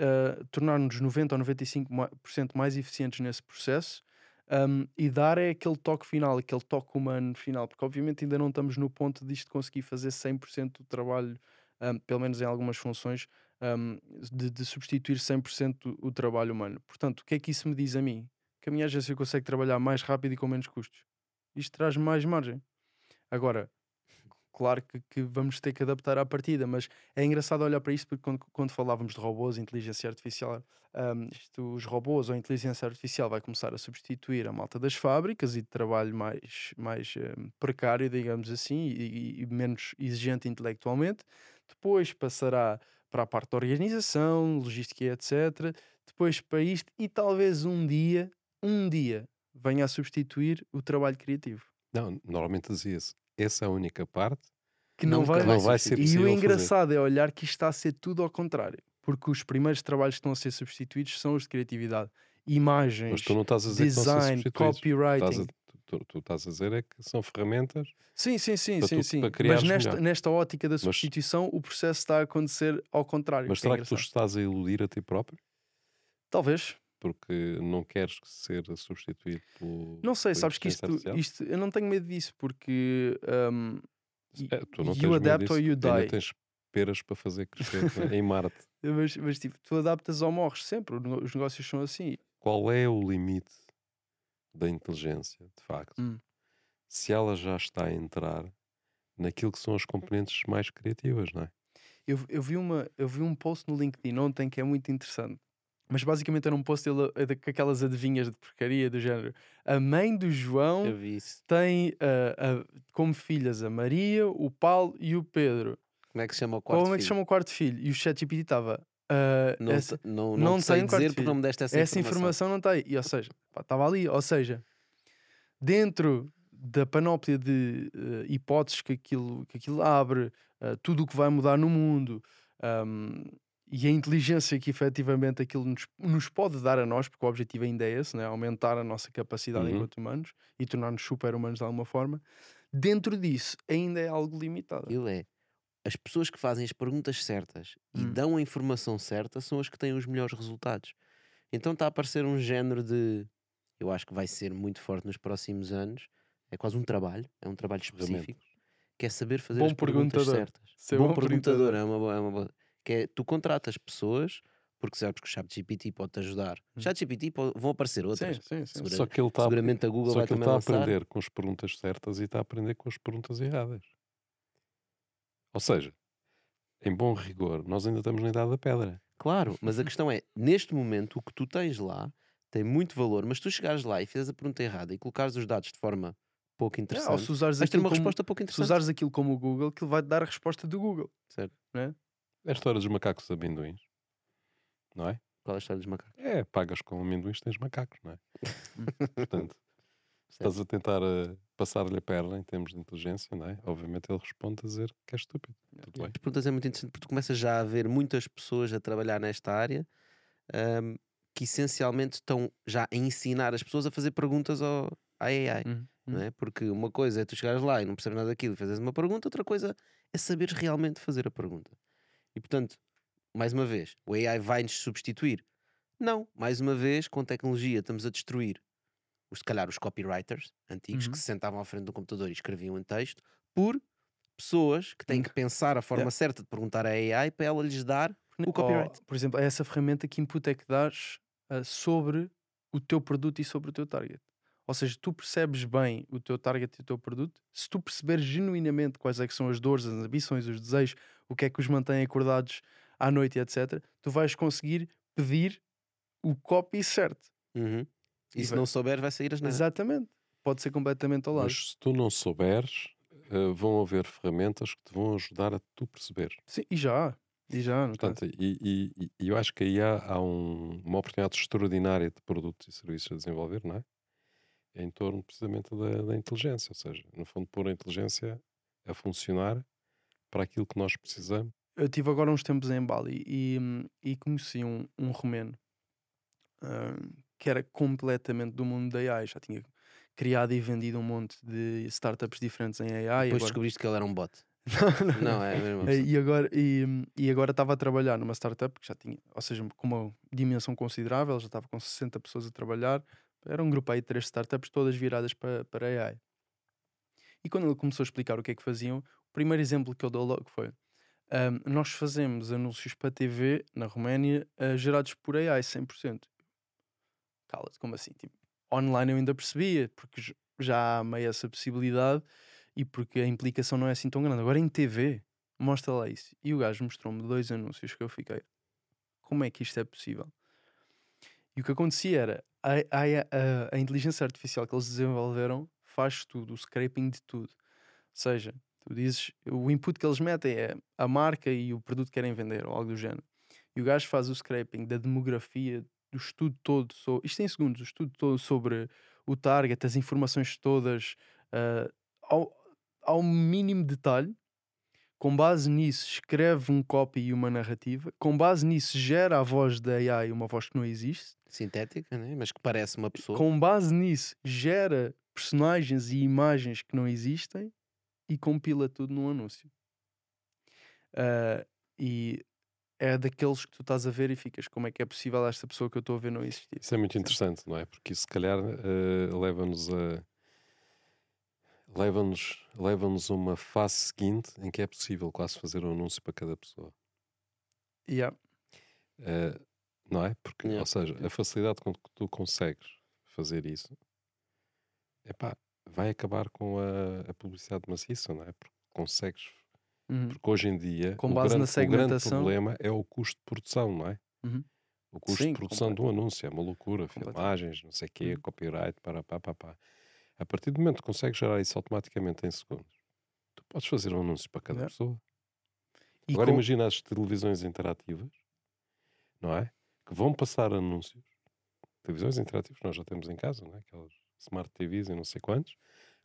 uh, tornar-nos 90 ou 95% mais eficientes nesse processo um, e dar é aquele toque final, aquele toque humano final, porque obviamente ainda não estamos no ponto disto conseguir fazer 100% do trabalho, um, pelo menos em algumas funções, um, de, de substituir 100% o, o trabalho humano. Portanto, o que é que isso me diz a mim? Que a minha agência consegue trabalhar mais rápido e com menos custos. Isto traz mais margem. Agora, claro que, que vamos ter que adaptar à partida, mas é engraçado olhar para isto porque quando, quando falávamos de robôs, inteligência artificial, um, isto, os robôs ou a inteligência artificial vai começar a substituir a malta das fábricas e de trabalho mais, mais um, precário, digamos assim, e, e menos exigente intelectualmente. Depois passará para a parte da organização, logística etc. Depois para isto e talvez um dia, um dia, venha a substituir o trabalho criativo. Não, normalmente dizia-se, essa é a única parte Que não vai, não vai ser E possível o fazer. engraçado é olhar que isto está a ser tudo ao contrário. Porque os primeiros trabalhos que estão a ser substituídos são os de criatividade. Imagens, Mas tu não estás a dizer que design, substituídos. copywriting. Estás a- tu, tu- estás a dizer é que são ferramentas Sim, sim, sim, para sim, tu- sim. para Mas nesta, melhor. nesta ótica da substituição, o processo está a acontecer ao contrário. Mas que é será que tu estás a iludir a ti próprio? Talvez. Porque não queres ser substituído pelo. Não sei, sabes que isto, artificial? isto. Eu não tenho medo disso, porque. um, É, tu não you tens medo adapt or you ainda die. tens peras para fazer crescer em Marte. mas, mas tipo, tu adaptas ou morres sempre. Os negócios são assim. Qual é o limite da inteligência, de facto? Hum. Se ela já está a entrar naquilo que são as componentes mais criativas, não é? Eu, eu, vi uma, eu vi um post no LinkedIn ontem que é muito interessante. Mas basicamente era um post dele, com aquelas adivinhas de porcaria do género. A mãe do João tem ah, como filhas a Maria, o Paulo e o Pedro. Como é que se chama o quarto Como é que se filho? chama o quarto filho? E o ChatGPT estava. ah, Não, essa, não, não, não sei tem um dizer porque filho. não me deste essa, essa informação. informação não está aí. E, ou seja, estava ali. Ou seja, dentro da panóplia de eh, hipóteses que aquilo, que aquilo abre, eh, tudo o que vai mudar no mundo ahm, e a inteligência que efetivamente aquilo nos, nos pode dar a nós, porque o objetivo ainda é esse, né? aumentar a nossa capacidade Uhum. enquanto humanos e tornar-nos super-humanos de alguma forma, dentro disso ainda é algo limitado. Ele é. As pessoas que fazem as perguntas certas e Hum. dão a informação certa são as que têm os melhores resultados. Então está a aparecer um género de. Eu acho que vai ser muito forte nos próximos anos. É quase um trabalho, é um trabalho específico, que é saber fazer Bom as perguntas certas. Ser bom bom perguntador, perguntador. é uma boa, é uma boa. Que é, tu contratas pessoas, porque sabes que o ChatGPT pode-te ajudar. Hum. ChatGPT vão aparecer Sim, outras. sim, sim. Segura- Só que ele está Seguramente a Google só vai que ele está a aprender com as perguntas certas e está a aprender com as perguntas erradas. Ou seja, em bom rigor, nós ainda estamos na idade da pedra. Claro, mas a questão é, neste momento, o que tu tens lá tem muito valor, mas tu chegares lá e fizeres a pergunta errada e colocares os dados de forma pouco É, ou interessante, se usares vais ter aquilo uma como- resposta pouco se interessante. usares aquilo como o Google, que ele vai-te dar a resposta do Google. Certo. É a história dos macacos amendoins. Não é? Qual é a história dos macacos? É, pagas com amendoins, tens macacos, não é? Portanto, se estás a tentar eh, passar-lhe a perna em termos de inteligência, não é? Obviamente ele responde a dizer que é estúpido. Tudo bem. As perguntas é muito interessante porque tu começas já a ver muitas pessoas a trabalhar nesta área ahm, que essencialmente estão já a ensinar as pessoas a fazer perguntas ao, AI. Uhum, não é? Porque uma coisa é tu chegares lá e não percebes nada daquilo e fazes uma pergunta, outra coisa é saberes realmente fazer a pergunta. E portanto, mais uma vez, o AI vai-nos substituir? Não, mais uma vez, com tecnologia estamos a destruir os, se calhar os copywriters antigos Uhum. que se sentavam à frente do computador e escreviam em texto por pessoas que têm Hum. que pensar a forma Yeah. certa de perguntar à AI para ela lhes dar o copyright. por exemplo, é essa ferramenta que input é que dás ah, sobre o teu produto e sobre o teu target. Ou seja, tu percebes bem o teu target e o teu produto, se tu perceberes genuinamente quais é que são as dores, as ambições, os desejos, o que é que os mantém acordados à noite, etc., tu vais conseguir pedir o copy certo. Uhum. E, E se vai- não souberes, vai sair as nada. Exatamente. Pode ser completamente ao lado. Mas se tu não souberes, eh, vão haver ferramentas que te vão ajudar a tu perceber. Sim, e já. há. E já. Portanto, e, e- e eu acho que aí há, há um- uma oportunidade extraordinária de produtos e serviços a desenvolver, não é? Em torno precisamente da, da inteligência, ou seja, no fundo, pôr a inteligência a funcionar para aquilo que nós precisamos. Eu tive agora uns tempos em Bali e, e conheci um, um romeno hum, que era completamente do mundo da AI. Já tinha criado e vendido um monte de startups diferentes em AI. Depois agora... descobriste que ele era um bot. não, não, Não, é mesmo. E agora, e, e agora estava a trabalhar numa startup que já tinha, ou seja, com uma dimensão considerável, já estava com 60 pessoas a trabalhar. Era um grupo aí de três startups, todas viradas para, para AI. E quando ele começou a explicar o que é que faziam, primeiro exemplo que eu dou logo foi: hum, Nós fazemos anúncios para TV na Roménia eh, gerados por AI 100%. Cala-te, como assim? Tipo, online eu ainda percebia, porque já há meio essa possibilidade e porque a implicação não é assim tão grande. Agora em TV, mostra lá isso. E o gajo mostrou-me dois anúncios que eu fiquei. Como é que isto é possível? E o que acontecia era a, a, a, a inteligência artificial que eles desenvolveram faz tudo, o scraping de tudo. Ou seja, tu dizes, o input que eles metem é a marca e o produto que querem vender, ou algo do género. E o gajo faz o scraping da demografia, do estudo todo, so, isto em segundos, o estudo todo sobre o target, as informações todas, uh, ao, ao mínimo detalhe, com base nisso escreve um copy e uma narrativa, com base nisso gera a voz da AI, uma voz que não existe. Sintética, né? mas que parece uma pessoa. Com base nisso gera personagens e imagens que não existem e compila tudo num anúncio. Uh, e é daqueles que tu estás a ver e ficas, como é que é possível esta pessoa que eu estou a ver não existir? Isso é muito interessante, não é? Porque isso se calhar uh, leva-nos a leva-nos leva a uma fase seguinte em que é possível quase fazer um anúncio para cada pessoa. Yeah. Uh, não é? Porque, yeah. ou seja, a facilidade com que tu consegues fazer isso epá, vai acabar com a, a publicidade maciça, não é? Porque consegues. Uhum. Porque hoje em dia com base grande, na segmentação... o grande problema é o custo de produção, não é? Uhum. O custo Sim, de produção do anúncio é uma loucura, filmagens, não sei o quê, uhum. copyright, para pá, pá, pá. A partir do momento que consegues gerar isso automaticamente em segundos, tu podes fazer um anúncio para cada pessoa. E Agora com... imagina as televisões interativas, não é? Que vão passar anúncios. Televisões interativas nós já temos em casa, não é? Aquelas Smart TVs e não sei quantos.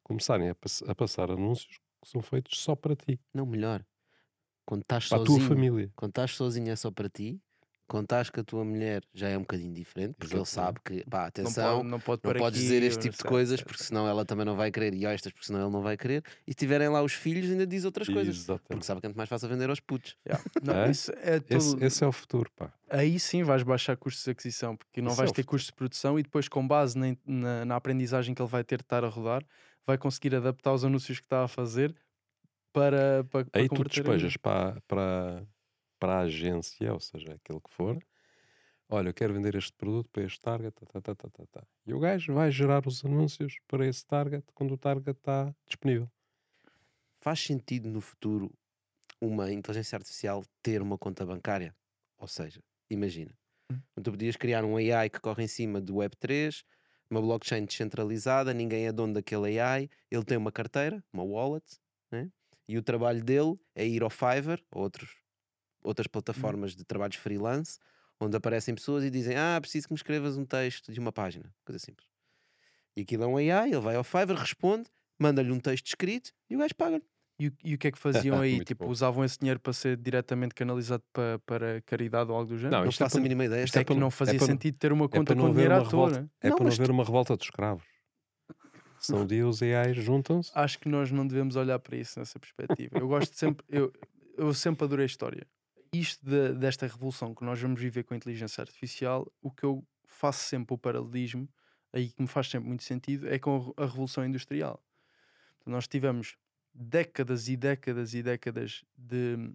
Começarem a, pass a passar anúncios que são feitos só para ti. Não, melhor. Quando estás para sozinho, a tua família. Quando estás sozinho é só para ti contares que a tua mulher já é um bocadinho diferente, porque ele sabe que, pá, atenção, não, pode, não, não podes dizer este tipo de coisas, porque senão ela também não vai querer, e estas, porque senão ele não vai querer, e se tiverem lá os filhos, ainda diz outras coisas, Exatamente. porque sabe que é muito mais fácil vender aos putos. Yeah. Não, é? Isso é todo... esse, esse, é o futuro, pá. Aí sim vais baixar custos de aquisição, porque não vais é ter custos de produção e depois, com base na, na, na aprendizagem que ele vai ter de estar a rodar, vai conseguir adaptar os anúncios que está a fazer para, para, para Aí tu despejas para, para, para a agência, ou seja, aquele que for, olha, eu quero vender este produto para este target, tá, tá, tá, tá, tá, tá. e o gajo vai gerar os anúncios para esse target quando o target está disponível. Faz sentido no futuro uma inteligência artificial ter uma conta bancária? Ou seja, imagina, hum. tu podias criar um AI que corre em cima do Web3, uma blockchain descentralizada, ninguém é dono daquele AI, ele tem uma carteira, uma wallet, né? e o trabalho dele é ir ao Fiverr, outros, outras hum. plataformas de trabalhos freelance, onde aparecem pessoas e dizem: Ah, preciso que me escrevas um texto de uma página. Coisa simples. E aquilo é um AI, ele vai ao Fiverr, responde, manda-lhe um texto escrito e o gajo paga-lhe. E, e, o que é que faziam aí? tipo, bom. usavam esse dinheiro para ser diretamente canalizado para, para caridade ou algo do género? Não, não faço é a mínima ideia. Isto é, é que não fazia é sentido ter uma conta é com dinheiro à toa. Né? É não, para não haver uma revolta dos escravos. Se um dia os AI juntam-se. Acho que nós não devemos olhar para isso nessa perspectiva. Eu gosto sempre, eu, eu sempre adorei a história isto de, desta revolução que nós vamos viver com a inteligência artificial, o que eu faço sempre o paralelismo, aí que me faz sempre muito sentido, é com a revolução industrial. Nós tivemos décadas e décadas e décadas de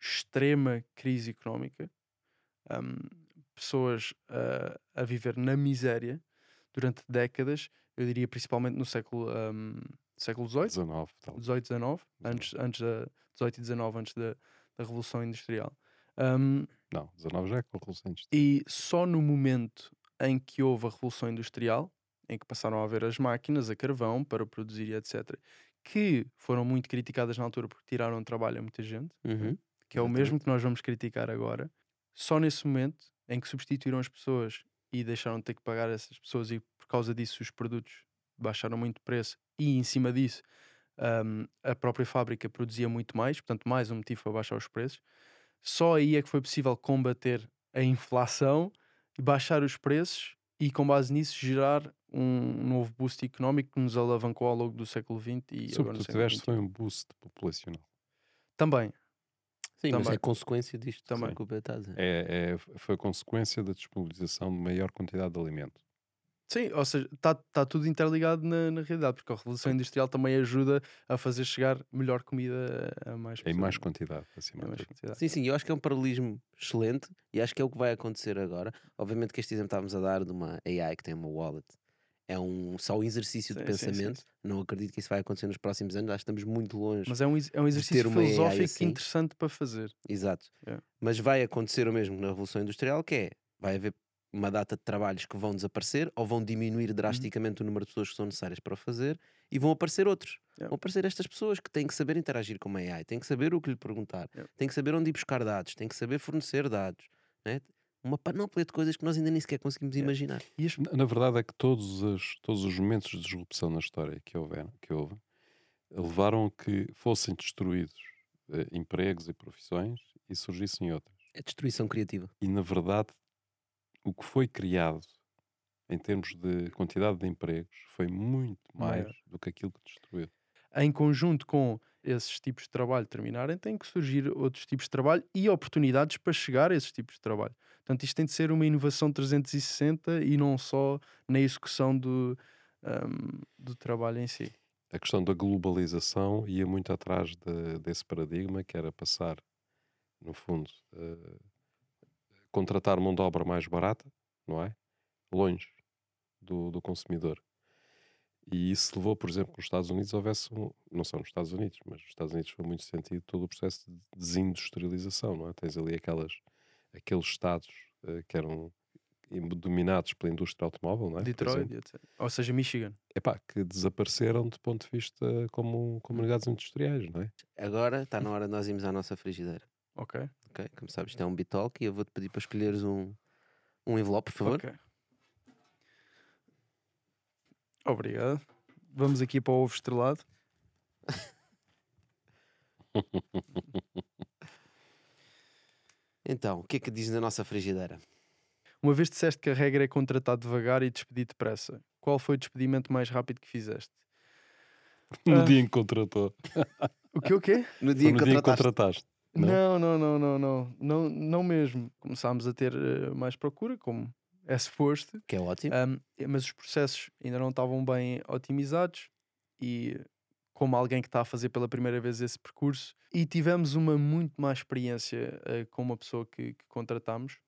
extrema crise económica, um, pessoas uh, a viver na miséria durante décadas, eu diria principalmente no século, um, século XVIII, 19, 18, 19, antes, antes da 18 e 19, antes da, da Revolução Industrial. Um, não, 19 já é com a Revolução Industrial. E só no momento em que houve a Revolução Industrial, em que passaram a haver as máquinas a carvão para produzir e etc., que foram muito criticadas na altura porque tiraram trabalho a muita gente, uhum. que é o mesmo que nós vamos criticar agora, só nesse momento em que substituíram as pessoas e deixaram de ter que pagar essas pessoas e por causa disso os produtos baixaram muito de preço e em cima disso um, a própria fábrica produzia muito mais, portanto mais um motivo para baixar os preços só aí é que foi possível combater a inflação, baixar os preços e, com base nisso, gerar um novo boost económico que nos alavancou ao longo do século XX e agora no século XXI. foi um boost populacional. Também. Sim, Também. mas é consequência disto Também. que o está a dizer. É, é, foi consequência da disponibilização de maior quantidade de alimento. Sim, ou seja, está tá tudo interligado na, na, realidade, porque a Revolução Industrial também ajuda a fazer chegar melhor comida a mais pessoas. Em mais quantidade, acima mais quantidade. Sim, sim, eu acho que é um paralelismo excelente e acho que é o que vai acontecer agora. Obviamente que este exemplo estávamos a dar de uma AI que tem uma wallet é um, só um exercício de Sim, sim, sim, pensamento. sim. Não acredito que isso vai acontecer nos próximos anos. Acho que estamos muito longe. Mas é um, é um exercício filosófico assim. interessante para fazer. Exato. É. Mas vai acontecer o mesmo na Revolução Industrial, que é, vai haver uma data de trabalhos que vão desaparecer ou vão Uhum. diminuir drasticamente o número de pessoas que são necessárias para o fazer e vão aparecer outros. É. Vão aparecer estas pessoas que têm que saber interagir com uma AI, têm que saber o que lhe perguntar, É. têm que saber onde ir buscar dados, têm que saber fornecer dados. né? Uma panóplia de coisas que nós ainda nem sequer conseguimos É. imaginar. E as- Na na verdade é que todos os, todos os momentos de disrupção na história que, houveram, que houve levaram a que fossem destruídos eh, empregos e profissões e surgissem outras. É destruição criativa. E na verdade, o que foi criado em termos de quantidade de empregos foi muito mais Maior. do que aquilo que destruiu. em conjunto com esses tipos de trabalho terminarem, têm que surgir outros tipos de trabalho e oportunidades para chegar a esses tipos de trabalho. Portanto, isto tem de ser uma inovação 360 e não só na execução do, ahm, do trabalho em si. A questão da globalização ia muito atrás de- desse paradigma, que era passar, no fundo, eh, contratar mão de obra mais barata, não é? Longe do, do consumidor. E isso levou, por exemplo, que nos Estados Unidos houvesse, um, não só nos Estados Unidos, mas nos Estados Unidos foi muito sentido todo o processo de desindustrialização, não é? Tens ali aquelas, aqueles estados eh, que eram dominados pela indústria automóvel, não é? Detroit, etc. Ou seja, Michigan. Epá, que desapareceram do ponto de vista como comunidades industriais, não é? Agora está na hora de nós irmos à nossa frigideira. Ok. Ok? Como sabes, isto é um Bitalk e eu vou-te pedir para escolheres um, um envelope, por favor. Ok. Obrigado. Vamos aqui para o ovo estrelado. Então, o que é que diz na nossa frigideira? Uma vez disseste que a regra é contratar devagar e despedir depressa. Qual foi o despedimento mais rápido que fizeste? No Ah. dia em que contratou. O que o quê? No dia no que dia em que contrataste. Não? Não, não, não, não, não, não, mesmo. Começámos a ter eh, mais procura, como é suposto, Que é ótimo. Ahm, mas os processos ainda não estavam bem otimizados e como alguém que está a fazer pela primeira vez esse percurso e tivemos uma muito má experiência eh, com uma pessoa que, que contratámos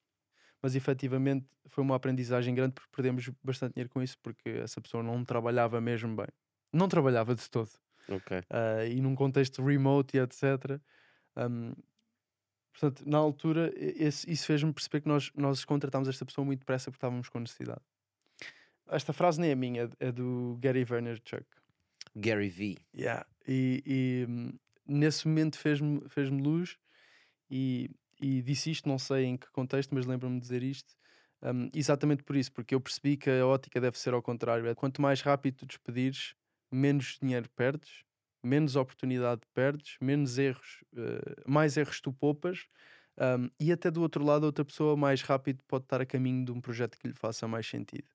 mas efetivamente foi uma aprendizagem grande porque perdemos bastante dinheiro com isso porque essa pessoa não trabalhava mesmo bem não trabalhava de todo Ok. ah, e num contexto remote e etc. Um, portanto, na altura, esse- isso fez-me perceber que nós, nós contratámos esta pessoa muito depressa porque estávamos com necessidade. Esta frase nem é minha, é do Gary Vaynerchuk. Gary V. Yeah. E, e, hum, nesse momento fez-me fez luz e, e disse isto, não sei em que contexto, mas lembro-me de dizer isto. hum, exatamente por isso, porque eu percebi que a ótica deve ser ao contrário. É quanto mais rápido tu despedires, menos dinheiro perdes, menos oportunidade perdes, menos erros, eh, mais erros tu poupas. hum, e até do outro lado, outra pessoa mais rápido pode estar a caminho de um projeto que lhe faça mais sentido.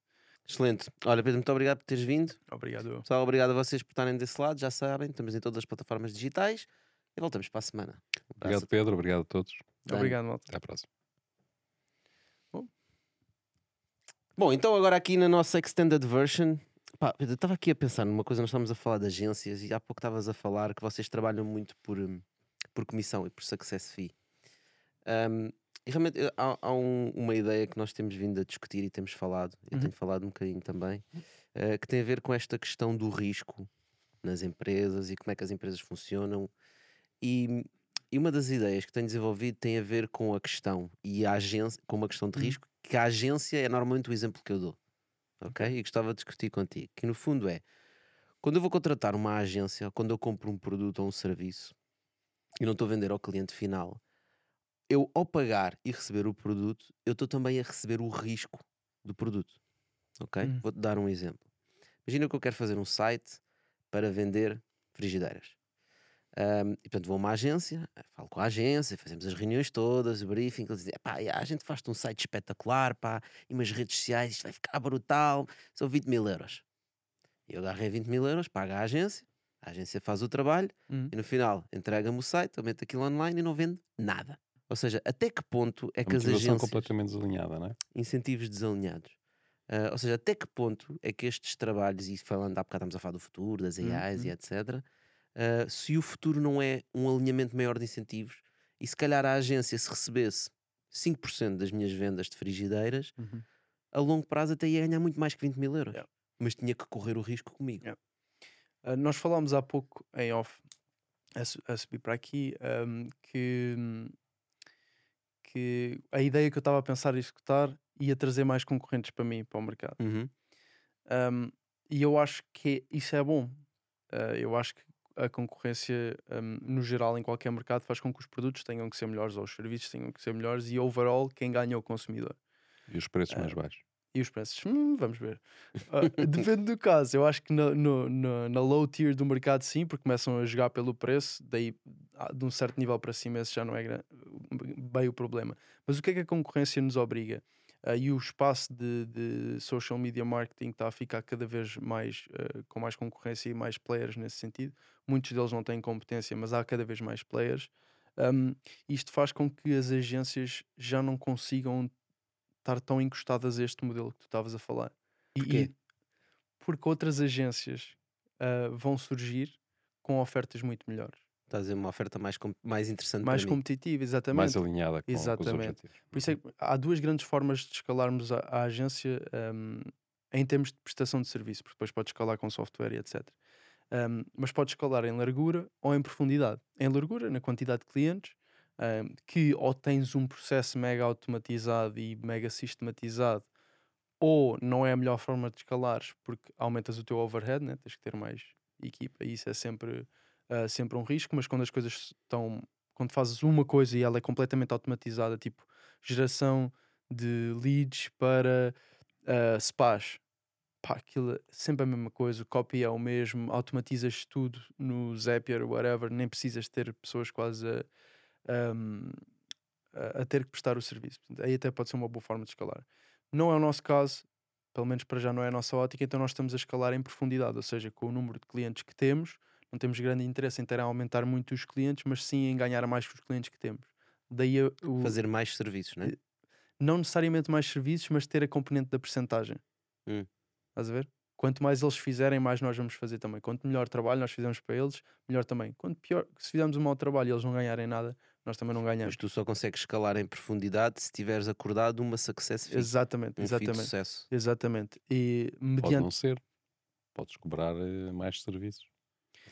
Excelente. Olha, Pedro, muito obrigado por teres vindo. Obrigado. Pessoal, obrigado a vocês por estarem desse lado. Já sabem, estamos em todas as plataformas digitais e voltamos para a semana. Um Obrigado, a Pedro. Obrigado a todos. Dani. Obrigado, malta. Até à próxima. Bom, então agora aqui na nossa extended version, pá, eu estava aqui a pensar numa coisa, nós estamos a falar de agências e há pouco estavas a falar que vocês trabalham muito por, hum, por comissão e por success fee. Hum, e realmente eh, há, há um- uma ideia que nós temos vindo a discutir e temos falado, eu Uhum. tenho falado um bocadinho também, eh, que tem a ver com esta questão do risco nas empresas e como é que as empresas funcionam. E, e uma das ideias que tenho desenvolvido tem a ver com a questão e a agência, com uma questão de Uhum. risco, que a agência é normalmente o exemplo que eu dou. Ok? E gostava de discutir contigo. Que no fundo é quando eu vou contratar uma agência, quando eu compro um produto ou um serviço e não estou a vender ao cliente final, eu ao pagar e receber o produto, eu estou também a receber o risco do produto. Ok? Hum. Vou-te dar um exemplo. Imagina que eu quero fazer um site para vender frigideiras. Ahm, e portanto vou a uma agência, falo com a agência, fazemos as reuniões todas, o briefing, eles dizem, pá, a gente faz-te um site espetacular, pá, e umas redes sociais, isto vai ficar brutal, são 20 mil euros. E eu agarrei 20 mil euros, pago a agência, a agência faz o trabalho, Uhum. e no final entrega-me o site, eu meto aquilo online e não vende nada. Ou seja, até que ponto é A que as agências completamente desalinhada, não é? incentivos desalinhados. Ah, ou seja, até que ponto é que estes trabalhos, e falando há bocado estamos a falar do futuro, das Uhum, AIs e uhum. etc., ah, se o futuro não é um alinhamento maior de incentivos, e se calhar a agência se recebesse 5% das minhas vendas de frigideiras, Uhum. a longo prazo até ia ganhar muito mais que 20 mil euros. Yeah. Mas tinha que correr o risco comigo. Yeah. Uh, nós falámos há pouco em off, a, a subir para aqui, um, que, que a ideia que eu estava a pensar em executar ia trazer mais concorrentes para mim, para o mercado. Uhum. Um, e eu acho que isso é bom. Uh, eu acho que a concorrência, um, no geral, em qualquer mercado, faz com que os produtos tenham que ser melhores ou os serviços tenham que ser melhores e, overall, quem ganha é o consumidor. E os preços mais Ah, baixos. E os preços? Hum, vamos ver. Ah, depende do caso. Eu acho que na, no- no- na low tier do mercado, sim, porque começam a jogar pelo preço, daí ah, de um certo nível para cima, esse já não é bem o problema. Mas o que é que a concorrência nos obriga? Ah, e o espaço de, de social media marketing está a ficar cada vez mais ah, com mais concorrência e mais players nesse sentido. Muitos deles não têm competência, mas há cada vez mais players. Um, isto faz com que as agências já não consigam estar tão encostadas a este modelo que tu estavas a falar. Porquê? e- porque outras agências ah, vão surgir com ofertas muito melhores, Estás a dizer uma oferta mais, com- mais interessante mais para mim. competitivas, exatamente. Mais alinhada com, com os Exatamente. objetivos. Por isso é que há duas grandes formas de escalarmos a, a agência um, em termos de prestação de serviço, porque depois pode escalar com software e etc. Um, mas pode escalar em largura ou em profundidade. Em largura, na quantidade de clientes, um, que ou tens um processo mega automatizado e mega sistematizado, ou não é a melhor forma de escalares porque aumentas o teu overhead, né? tens que ter mais equipa, e isso é sempre, ah, sempre um risco. Mas quando as coisas estão, quando fazes uma coisa e ela é completamente automatizada, tipo geração de leads para ah, spas, pá, aquilo é sempre a mesma coisa, o copy é o mesmo, automatizas tudo no Zapier, whatever, nem precisas ter pessoas quase a, ahm, a, a ter que prestar o serviço. Aí até pode ser uma boa forma de escalar. Não é o nosso caso, pelo menos para já não é a nossa ótica, então nós estamos a escalar em profundidade, ou seja, com o número de clientes que temos, não temos grande interesse em ter a aumentar muito os clientes, mas sim em ganhar mais com os clientes que temos. Daí o, Fazer mais serviços, não é? Eh, não necessariamente mais serviços, mas ter a componente da percentagem. Hum. Estás a ver? Quanto mais eles fizerem, mais nós vamos fazer também. Quanto melhor trabalho nós fizermos para eles, melhor também. Quanto pior, se fizermos um mau trabalho e eles não ganharem nada, nós também não ganhamos. Mas tu só consegues escalar em profundidade se tiveres acordado uma success fee. Exatamente, Um fee de exatamente. sucesso. Exatamente. E Pode mediante. não ser. Podes cobrar eh, mais serviços.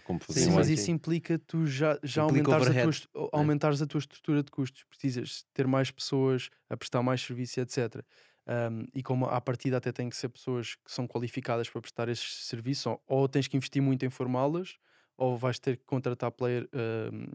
Como Sim, faziam Sim, mas antes. isso implica tu já, já Implica aumentares, a tua, est- aumentares a tua estrutura de custos. Precisas ter mais pessoas a prestar mais serviço, etc. Um, e como à partida até tem que ser pessoas que são qualificadas para prestar esses serviços, ou, ou tens que investir muito em formá-las, ou vais ter que contratar player, um,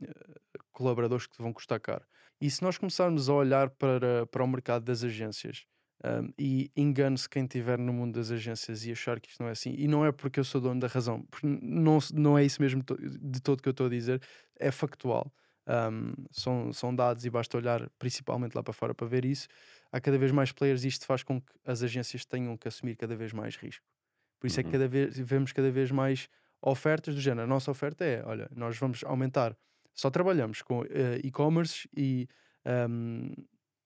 colaboradores que te vão custar caro. E se nós começarmos a olhar para, para o mercado das agências, um, e engane-se quem estiver no mundo das agências e achar que isto não é assim, e não é porque eu sou dono da razão, porque não, não é isso mesmo to- de todo que eu estou a dizer, é factual. Um, são, são dados e basta olhar principalmente lá para fora para ver isso. Há cada vez mais players e isto faz com que as agências tenham que assumir cada vez mais risco. Por isso é que Uhum. cada vez, vemos cada vez mais ofertas do género. A nossa oferta é: olha, nós vamos aumentar, só trabalhamos com eh, e-commerce e um,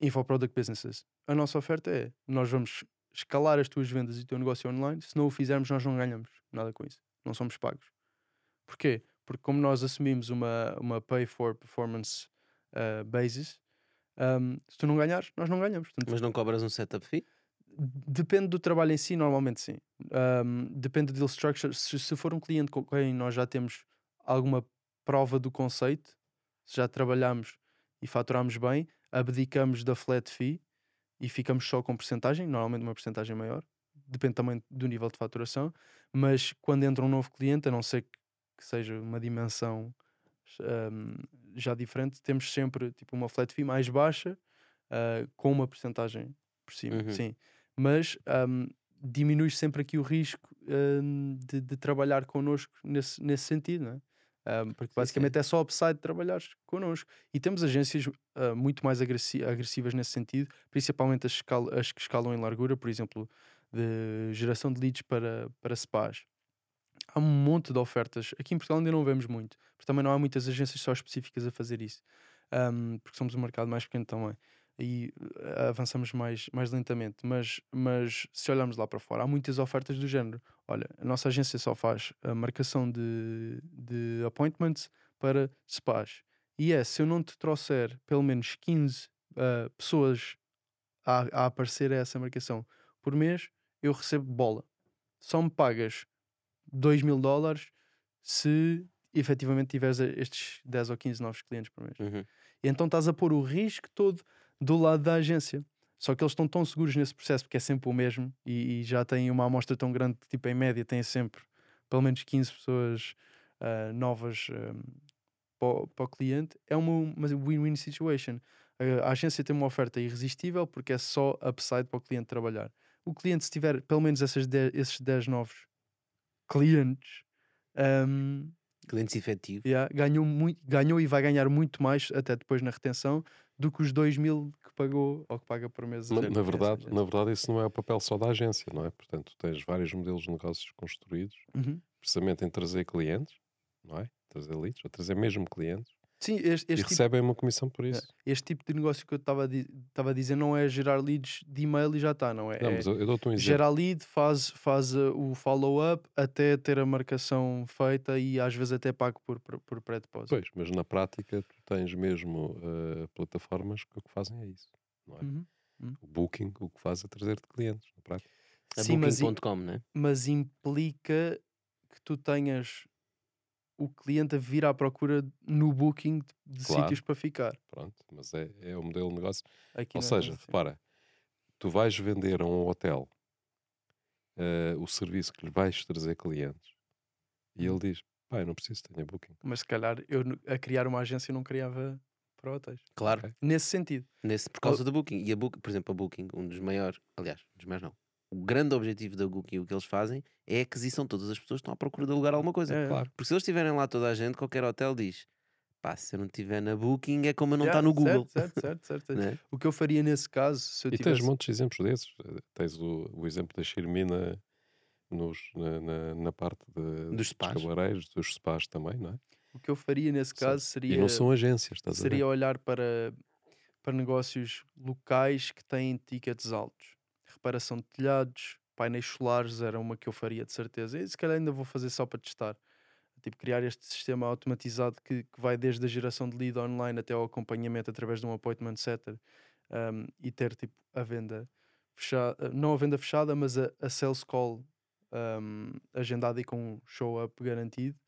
infoproduct businesses. A nossa oferta é: nós vamos escalar as tuas vendas e o teu negócio online. Se não o fizermos, nós não ganhamos nada com isso. Não somos pagos. Porquê? Porque como nós assumimos uma, uma pay for performance uh, basis, um, se tu não ganhares, nós não ganhamos. Portanto, Mas não cobras um setup fee? Depende do trabalho em si, normalmente sim. Um, depende do deal structure. Se, se for um cliente com quem nós já temos alguma prova do conceito, se já trabalhamos e faturamos bem, abdicamos da flat fee e ficamos só com porcentagem, normalmente uma porcentagem maior. Depende também do nível de faturação. Mas quando entra um novo cliente, a não ser que, seja uma dimensão um, já diferente, temos sempre tipo uma flat fee mais baixa uh, com uma porcentagem por cima. Uhum. Sim mas um, diminui sempre aqui o risco um, de, de trabalhar connosco nesse, nesse sentido, não é? Um, porque Sim, basicamente é só upside de trabalhares connosco. E temos agências uh, muito mais agressi- agressivas nesse sentido, principalmente as, escal- as que escalam em largura, por exemplo, de geração de leads para, para spas. Há um monte de ofertas. Aqui em Portugal ainda não vemos muito, porque também não há muitas agências só específicas a fazer isso, um, porque somos um mercado mais pequeno também e uh, avançamos mais, mais lentamente. Mas, mas se olharmos lá para fora, há muitas ofertas do género. Olha, a nossa agência só faz a marcação de, de appointments para spas. E é, se eu não te trouxer pelo menos 15 uh, pessoas a, a aparecer a essa marcação por mês, eu recebo bola. Só me pagas 2 mil dólares se efetivamente tiveres estes 10 ou 15 novos clientes por mês. Uhum. E então estás a pôr o risco todo do lado da agência. Só que eles estão tão seguros nesse processo porque é sempre o mesmo e, e já têm uma amostra tão grande que, tipo, em média, têm sempre pelo menos 15 pessoas ah, novas para o cliente. É uma, uma win-win situation. A, a agência tem uma oferta irresistível porque é só upside para o cliente trabalhar. O cliente, se tiver pelo menos essas 10 esses 10 novos clientes, ahm, Clientes efetivos. Yeah, ganhou, muito, ganhou e vai ganhar muito mais até depois na retenção do que os 2 mil que pagou ou que paga por mês. Na, na verdade, na verdade, isso não é o papel só da agência, não é? Portanto, tens vários modelos de negócios construídos Uhum. precisamente em trazer clientes, não é? Trazer leads, ou trazer mesmo clientes, Sim, este, e este tipo, recebem uma comissão por isso. este tipo de negócio que eu estava a, a dizer não é gerar leads de e-mail e já está, não é? Não, é mas eu, eu dou-te um exemplo. gera lead, faz, faz uh, o follow-up até ter a marcação feita e às vezes até pago por, por, por pré-depósito. Pois, mas na prática tu tens mesmo eh, plataformas que o que fazem é isso. Não é? Uhum. O Booking o que faz é trazer-te clientes, na prática. A Sim, mas, i- Booking.com, né? mas implica que tu tenhas o cliente a vir à procura no booking de, de Claro. sítios para ficar. Pronto, mas é, é o modelo de negócio. Aqui Ou não é seja, tanto assim. repara, tu vais vender a um hotel eh, o serviço que lhe vais trazer clientes e ele diz: pá, eu não preciso, tenho Booking. Mas se calhar eu a criar uma agência não criava para hotéis. Claro. Ok. Nesse sentido. Nesse, por causa da Booking. E a Booking, por exemplo, a Booking, um dos maiores, aliás, um dos maiores não. O grande objetivo da Booking, o que eles fazem, é a aquisição de todas as pessoas que estão à procura de alugar alguma coisa. É, Claro. Porque se eles estiverem lá toda a gente, qualquer hotel diz: pá, se eu não estiver na Booking é como eu não está Yeah, no Google. Certo, certo, certo. certo. né? O que eu faria nesse caso, se eu E tivesse... tens montes de exemplos desses. Tens o, o exemplo da Xirmina nos, na, na, na parte de, Dos spas. cabeleireiros, dos spas também, não é? O que eu faria nesse Sim. caso seria... E não são agências, estás a ver? seria olhar para, para negócios locais que têm tickets altos. Reparação de telhados, painéis solares era uma que eu faria de certeza. E se calhar ainda vou fazer só para testar. Tipo, criar este sistema automatizado que, que vai desde a geração de lead online até ao acompanhamento através de um appointment setter um, e ter tipo a venda fechada, não a venda fechada, mas a, a sales call um, agendada e com show-up garantido.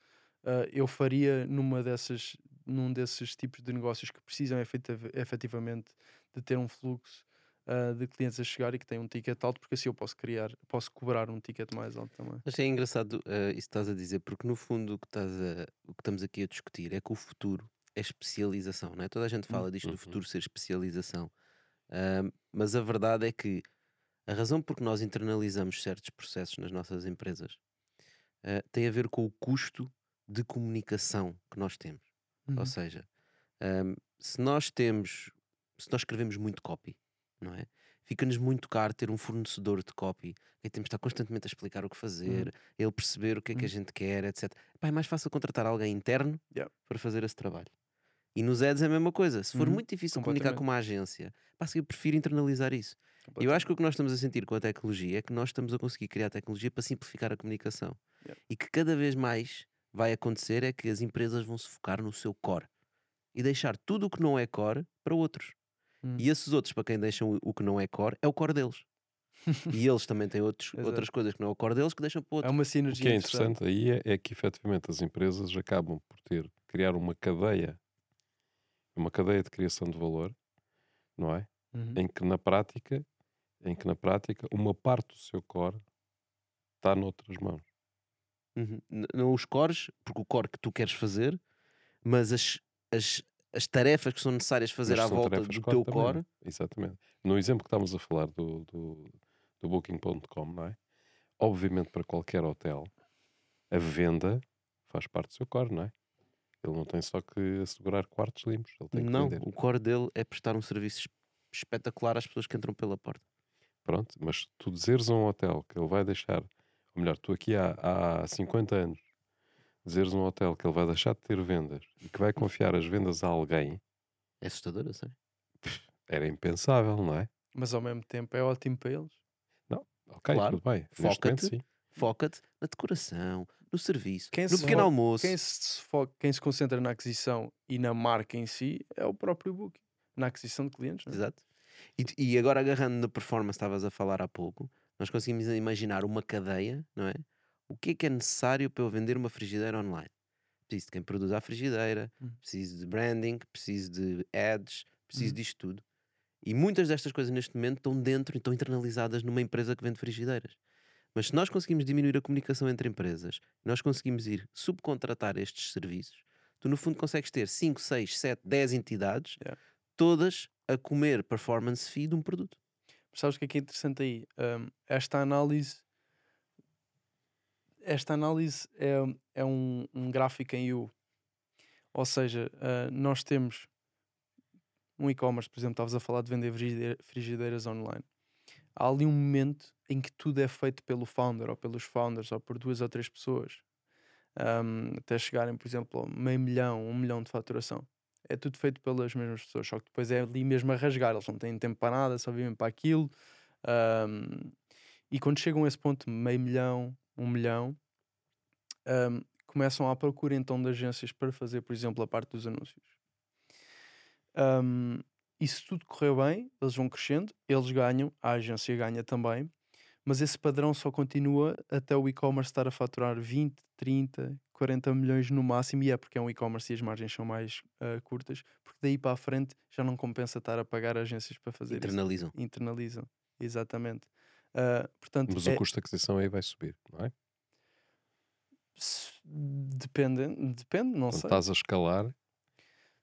Uh, eu faria numa dessas, num desses tipos de negócios que precisam efetiv- efetivamente de ter um fluxo uh, de clientes a chegar e que têm um ticket alto, porque assim eu posso criar, posso cobrar um ticket mais alto também. Mas é engraçado eh, isso que estás a dizer, porque no fundo o que, estás a- o que estamos aqui a discutir é que o futuro é especialização, não é? Toda a gente fala disto do Uhum. futuro ser especialização, Ahm, mas a verdade é que a razão por que nós internalizamos certos processos nas nossas empresas tem a ver com o custo de comunicação que nós temos. Uhum. Ou seja, ahm, se nós temos, se nós escrevemos muito copy, não é? Fica-nos muito caro ter um fornecedor de copy que temos de estar constantemente a explicar o que fazer, ele perceber o que é que a Uhum. gente quer, etc. Pá, é mais fácil contratar alguém interno Yeah. para fazer esse trabalho. E nos ads é a mesma coisa. Se for Uhum, muito difícil comunicar com uma agência, pá, eu prefiro internalizar isso. E eu acho que o que nós estamos a sentir com a tecnologia é que nós estamos a conseguir criar tecnologia para simplificar a comunicação. Yeah. E que cada vez mais vai acontecer é que as empresas vão se focar no seu core e deixar tudo o que não é core para outros. Hum. E esses outros, para quem deixam o- o que não é core, é o core deles. e eles também têm outros, Exato. outras coisas que não é o core deles que deixam para É outros. uma O sinergia que é interessante aí é, é que efetivamente as empresas acabam por ter criar uma cadeia, uma cadeia de criação de valor, não é? Uhum. Em que na prática, em que na prática uma parte do seu core está noutras mãos. Uhum. Não os cores, porque o core que tu queres fazer, mas as, as, as tarefas que são necessárias fazer à volta do core teu também. core. Exatamente. No exemplo que estamos a falar do, do, do Booking.com, não é? Obviamente para qualquer hotel, a venda faz parte do seu core, não é? Ele não tem só que assegurar quartos limpos, ele tem que Não, vender. o core dele é prestar um serviço es- espetacular às pessoas que entram pela porta. Pronto, mas tu dizeres a um hotel que ele vai deixar, ou melhor, tu aqui há, há 50 anos, dizeres um hotel que ele vai deixar de ter vendas e que vai confiar as vendas a alguém, É assustador, eu sei. era impensável, não é? Mas ao mesmo tempo é ótimo para eles. Ok, Claro, tudo bem. Foca-te. sim. Foca-te na decoração, no serviço, Quem no se pequeno almoço. Quem se, foca- quem se concentra na aquisição e na marca em si é o próprio Booking. Na aquisição de clientes. não é? Exato. E, e agora agarrando na performance, estavas a falar há pouco, Nós conseguimos imaginar uma cadeia, não é? O que é que é necessário para eu vender uma frigideira online? Preciso de quem produz a frigideira, Hum. preciso de branding, preciso de ads, preciso Uhum. disto tudo. E muitas destas coisas neste momento estão dentro e estão internalizadas numa empresa que vende frigideiras. Mas se nós conseguimos diminuir a comunicação entre empresas, nós conseguimos ir subcontratar estes serviços, tu no fundo consegues ter 5, 6, 7, 10 entidades, Yeah. todas a comer performance fee de um produto. Mas sabes o que é que é interessante aí? Um, esta análise esta análise é, é um, um gráfico em U. Ou seja, uh, nós temos um e-commerce, por exemplo, estavas a falar de vender frigideira- frigideiras online. Há ali um momento em que tudo é feito pelo founder, ou pelos founders, ou por duas ou três pessoas. Um, até chegarem, por exemplo, a meio milhão, um milhão de faturação. É tudo feito pelas mesmas pessoas, só que depois é ali mesmo a rasgar. Eles não têm tempo para nada, só vivem para aquilo. Um, e quando chegam a esse ponto, meio milhão, um milhão, um, começam à procura então de agências para fazer, por exemplo, a parte dos anúncios. Um, e se tudo correr bem, eles vão crescendo, eles ganham, a agência ganha também, mas esse padrão só continua até o e-commerce estar a faturar 20, 30, 40 milhões no máximo, e é porque é um e-commerce e as margens são mais ah, curtas, porque daí para a frente já não compensa estar a pagar agências para fazer isso Internalizam. internalizam. Exatamente. Ah, portanto, Mas é- o custo de aquisição aí vai subir, não é? depende, depende, não Quando sei. estás a escalar.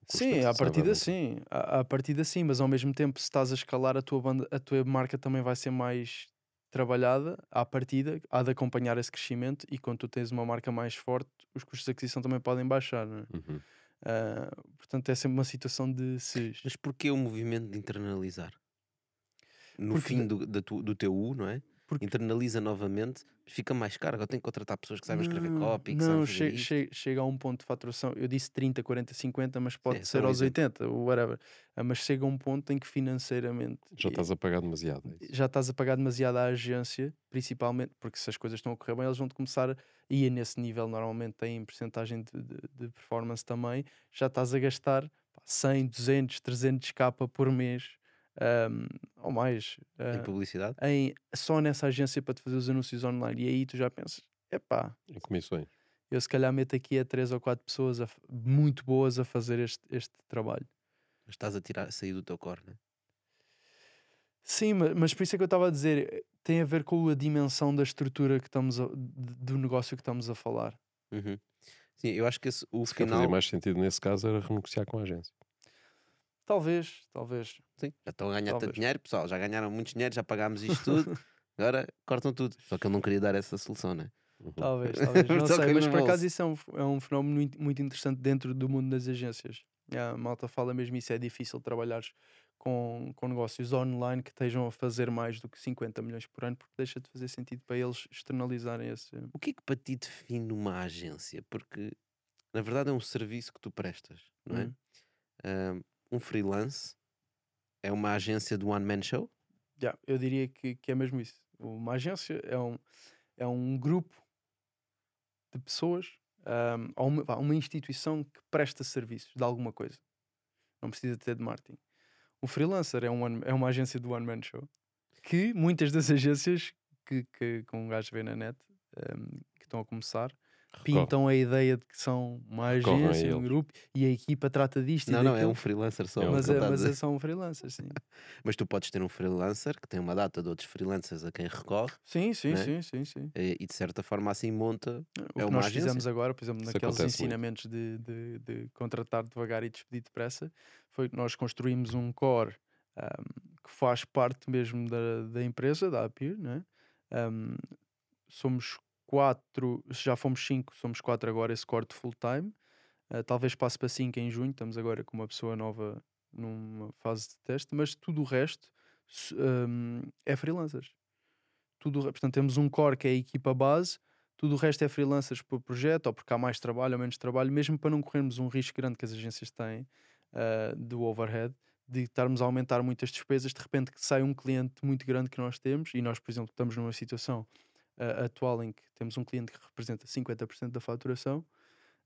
Sim, à vai partida sim, à, à partida sim, mas ao mesmo tempo, se estás a escalar, a tua, banda, a tua marca também vai ser mais trabalhada à partida, há de acompanhar esse crescimento e quando tu tens uma marca mais forte, os custos de aquisição também podem baixar. não é? Uhum. Ah, portanto, é sempre uma situação de se. Mas porquê o movimento de internalizar? No Porque fim do, tu- do teu U, não é? Porque- Internaliza novamente, fica mais caro. Agora tenho que contratar pessoas que saibam escrever copy, que Não, che che chega a um ponto de faturação. Eu disse 30, 40, 50, mas pode é ser aos exemplo. 80, ou whatever. Ah, Mas chega a um ponto em que financeiramente Já estás a pagar demasiado. é já estás a pagar demasiado à agência, principalmente porque se as coisas estão a correr bem, eles vão-te começar, a- e é nesse nível normalmente tem porcentagem de, de, de performance também, já estás a gastar pá, 100, 200, 300 capa por mês, ahm, ou mais, Em ah, publicidade? em, só nessa agência para te fazer os anúncios online. E aí tu já pensas, epá, Em comissões. eu se calhar meto aqui a três ou quatro pessoas a muito boas a fazer este, este trabalho. Mas estás a tirar, a sair do teu core, não é? Sim, ma- mas, por isso é que eu estava a dizer, eh, tem a ver com a dimensão da estrutura que estamos a- do negócio que estamos a falar. Uhum. Sim, eu acho que esse, o Se final. fazia mais sentido nesse caso era renegociar com a agência. Talvez, talvez. Sim, já estão a ganhar tanto Talvez. dinheiro, pessoal. Já ganharam muito dinheiro, já pagámos isto tudo. Agora cortam tudo. Só que ele não queria dar essa solução, não é? Uhum. Talvez, talvez. Não sei, mas por acaso isso é um, é um fenómeno muito, interessante dentro do mundo das agências. A malta fala mesmo isso, é difícil trabalhar com, com negócios online que estejam a fazer mais do que 50 milhões por ano, porque deixa de fazer sentido para eles externalizarem esse. O que é que para ti define uma agência? Porque na verdade é um serviço que tu prestas, não é? Hum. Um freelance é uma agência do one man show? Já, eu diria que, que é mesmo isso. Uma agência é um, é um grupo de pessoas, ou uma, uma instituição que presta serviços de alguma coisa. Não precisa ter de marketing. O freelancer é, um, one- é uma agência do One Man Show que muitas das agências que, que, que um gajo vê na net ahm, que estão a começar. Pintam a ideia de que são uma agência, um grupo e a equipa trata disto Não, e não, é um freelancer só. É um mas, é mas é só um freelancer, sim. Mas tu podes ter um freelancer que tem uma data de outros freelancers a quem recorre Sim, sim, Né? sim, sim, sim. eh, e de certa forma assim monta. O É que uma nós agência. fizemos agora, por exemplo, naqueles ensinamentos de, de, de contratar devagar e despedir depressa, foi que nós construímos um core ahm, que faz parte mesmo da, da empresa, da Appear, né? Ahm, somos quatro, já fomos cinco, somos quatro agora, esse core de full time. Ah, talvez passe para cinco em junho, estamos agora com uma pessoa nova numa fase de teste, mas tudo o resto ahm, é freelancers. Tudo, portanto, temos um core que é a equipa base, tudo o resto é freelancers por projeto, ou porque há mais trabalho ou menos trabalho, mesmo para não corrermos um risco grande que as agências têm ah, do overhead, de estarmos a aumentar muitas despesas, de repente que sai um cliente muito grande que nós temos, e nós, por exemplo, estamos numa situação ah, atual em que temos um cliente que representa 50% da faturação,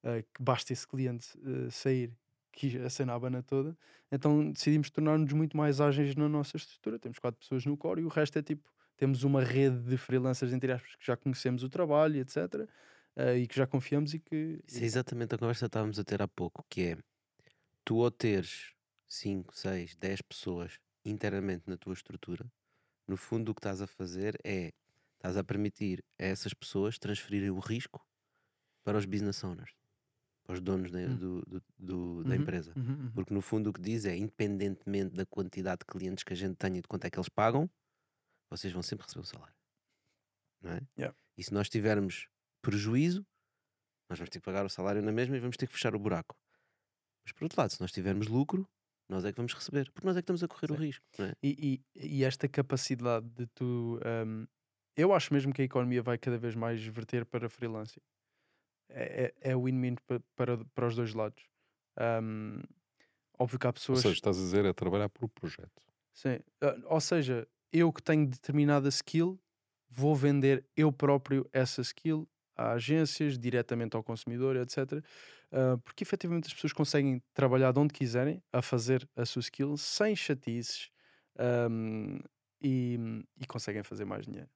ah, que basta esse cliente ah, sair que a cena abana toda, então decidimos tornar-nos muito mais ágeis na nossa estrutura. Temos quatro pessoas no core e o resto é tipo temos uma rede de freelancers, entre aspas, que já conhecemos o trabalho, etc. eh, e que já confiamos e que. Isso é exatamente a conversa que estávamos a ter há pouco, que é tu ao teres 5, 6, 10 pessoas internamente na tua estrutura, no fundo o que estás a fazer é estás a permitir a essas pessoas transferirem o risco para os business owners, para os donos da, Hum. do- do- do- da Uhum, empresa. uhum, uhum. Porque no fundo o que diz é, independentemente da quantidade de clientes que a gente tenha e de quanto é que eles pagam, vocês vão sempre receber o salário. Não é? Yeah. E se nós tivermos prejuízo, nós vamos ter que pagar o salário na mesma e vamos ter que fechar o buraco. Mas por outro lado, se nós tivermos lucro, nós é que vamos receber, porque nós é que estamos a correr o Sim. risco. Não é? E, e- e esta capacidade de tu. um, eu acho mesmo que a economia vai cada vez mais verter para freelancing. É, é, é win-win pa- para, para os dois lados. Um, óbvio que há Ou pessoas. seja, estás a dizer é trabalhar por projeto. Sim. Ah, ou seja, eu que tenho determinada skill, vou vender eu próprio essa skill a agências, diretamente ao consumidor, etc. Ah, porque efetivamente as pessoas conseguem trabalhar de onde quiserem a fazer a sua skill sem chatices ahm, e, e conseguem fazer mais dinheiro.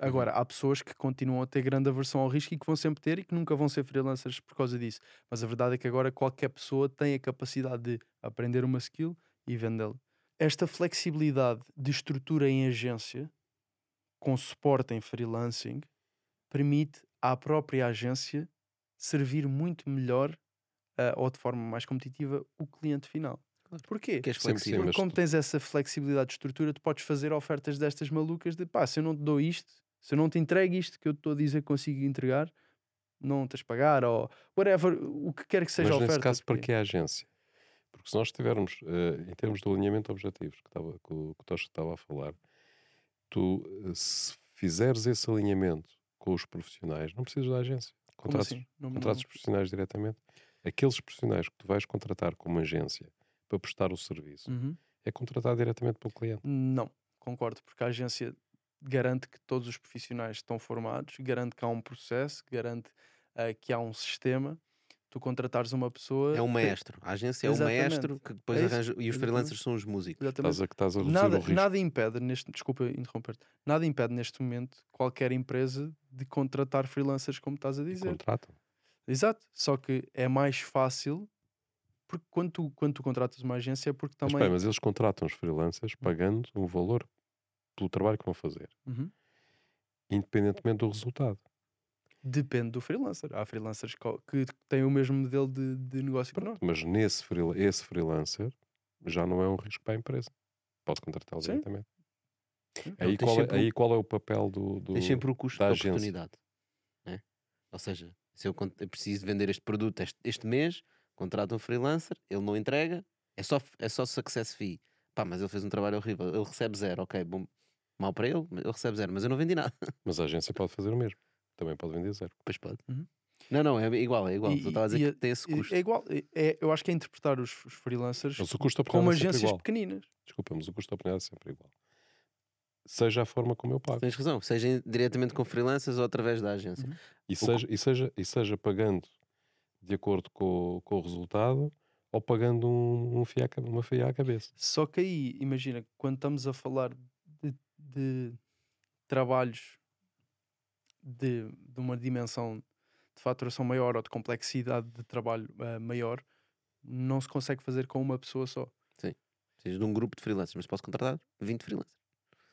Agora, há pessoas que continuam a ter grande aversão ao risco e que vão sempre ter e que nunca vão ser freelancers por causa disso. Mas a verdade é que agora qualquer pessoa tem a capacidade de aprender uma skill e vendê-la esta flexibilidade de estrutura em agência com suporte em freelancing permite à própria agência servir muito melhor ah, ou de forma mais competitiva o cliente final. Claro. Porquê? Que és Sempre sim, flexível. mas Porque como tens essa flexibilidade de estrutura, tu podes fazer ofertas destas malucas de pá, se eu não te dou isto, se eu não te entrego isto que eu estou a dizer que consigo entregar, não tens de pagar ou whatever, o que quer que seja Mas a nesse oferta. caso, para que a agência? Porque se nós tivermos, eh, em termos de alinhamento de objetivos, que, estava, que o que o Tocha estava a falar, tu, eh, se fizeres esse alinhamento com os profissionais, não precisas da agência. Contratos, assim? Não- não- contratos profissionais diretamente. Aqueles profissionais que tu vais contratar como agência para prestar o serviço, Uhum. é contratado diretamente pelo cliente. Não, concordo, porque a agência garante que todos os profissionais estão formados, garante que há um processo, garante ah, que há um sistema. Tu contratares uma pessoa. É um maestro. A agência é o Exatamente. maestro que depois É arranja. E os exatamente. freelancers são os músicos. Exatamente. Estás a, estás a Nada, nada impede neste, desculpa interromper nada impede neste momento qualquer empresa de contratar freelancers como estás a e dizer. contratam. Exato, só que é mais fácil porque quando tu, quando tu contratas uma agência é porque Mas, também espera, mas eles contratam os freelancers pagando um valor pelo trabalho que vão fazer, Uhum. independentemente do resultado. depende do freelancer. Há freelancers que têm o mesmo modelo de, de negócio que nós. Mas nesse freela- esse freelancer já não é um risco para a empresa. Pode contratá-lo diretamente. Sim. Aí qual, é, aí qual é o papel do. do Tens sempre o custo da da oportunidade. né? Ou seja, se eu, eu preciso vender este produto este, este mês, contrato um freelancer, ele não entrega, é só, é só success fee. Pá, mas ele fez um trabalho horrível, ele recebe zero, ok, bom, mal para ele, ele recebe zero, mas eu não vendi nada. Mas a agência pode fazer o mesmo. Também pode vender zero. Pois pode. Uhum. Não, não, é igual, é igual. E- estava a dizer e- que tem esse E- custo. É igual, é- é- eu acho que é interpretar os, os freelancers Mas o custo como é agências igual. pequeninas. Desculpa, mas o custo da oportunidade é sempre igual. Seja a forma como eu pago. Tens razão, seja diretamente com freelancers ou através da agência. Uhum. E seja, e, seja, e seja pagando de acordo com, o- com o resultado ou pagando um, um à uma FII à cabeça. Só que aí, imagina, quando estamos a falar de, de trabalhos de, de uma dimensão de faturação maior ou de complexidade de trabalho eh, maior, não se consegue fazer com uma pessoa só. Seja de um grupo de freelancers, mas posso contratar 20 freelancers.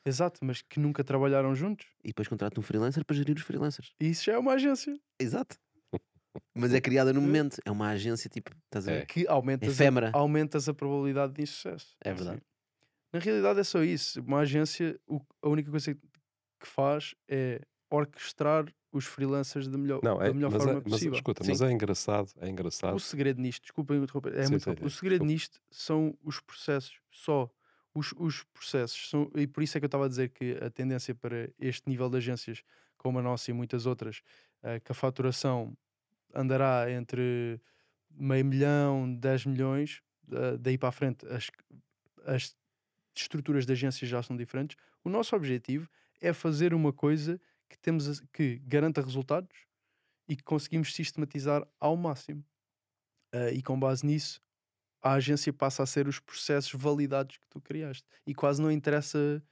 Exato, mas que nunca trabalharam juntos. E depois contrato um freelancer para gerir os freelancers. E isso já é uma agência Exato. Mas é criada no momento. É uma agência tipo, estás a ver? É. que aumentas, Efêmera. a, aumentas a probabilidade de insucesso. É verdade. Assim. Na realidade é só isso. Uma agência, o- a única coisa que faz é orquestrar os freelancers da melhor, Não, é, da melhor forma é, mas possível. escuta, Sim. mas é engraçado, é engraçado. O segredo nisto, desculpem interromper, é Sim, muito rápido. O segredo desculpa. nisto são os processos, só. Os, os processos são, e por isso é que eu estava a dizer que a tendência para este nível de agências, como a nossa e muitas outras, eh, que a faturação andará entre meio milhão, 10 milhões, eh, daí para a frente as, as estruturas de agências já são diferentes. O nosso objetivo é fazer uma coisa que temos que garanta resultados e que conseguimos sistematizar ao máximo. Ah, e com base nisso, a agência passa a ser os processos validados que tu criaste. E quase não interessa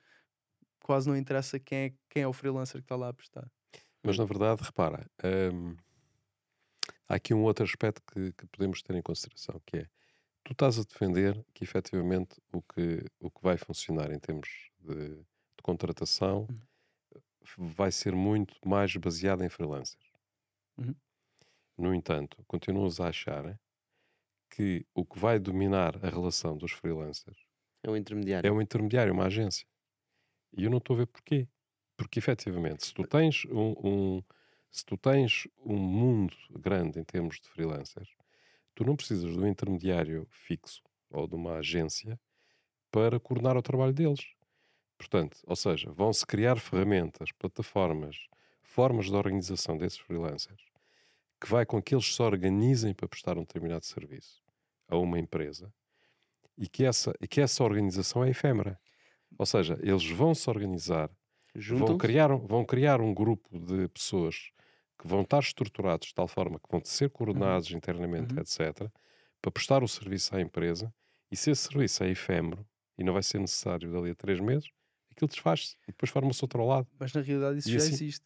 quase não interessa quem é, quem é o freelancer que está lá a prestar. Mas na verdade, repara, hum, há aqui um outro aspecto que, que podemos ter em consideração, que é tu estás a defender que efetivamente o que, o que vai funcionar em termos de, de contratação Uhum. vai ser muito mais baseado em freelancers. Uhum. No entanto, continuas a achar que o que vai dominar a relação dos freelancers É um intermediário. é um intermediário, uma agência. E eu não estou a ver porquê. Porque efetivamente, se tu tens um, um- se tu tens um mundo grande em termos de freelancers, tu não precisas de um intermediário fixo ou de uma agência para coordenar o trabalho deles. Portanto, ou seja, vão-se criar ferramentas, plataformas, formas de organização desses freelancers que vai com que eles se organizem para prestar um determinado serviço a uma empresa e que essa, e que essa organização é efêmera. Ou seja, eles vão se organizar, vão criar, vão criar um grupo de pessoas que vão estar estruturados de tal forma que vão ser coordenados internamente, Uhum. etc., para prestar o serviço à empresa. E se esse serviço é efêmero e não vai ser necessário dali a três meses, aquilo desfaz-se e depois forma-se outro ao lado. Mas na realidade isso E já assim- existe.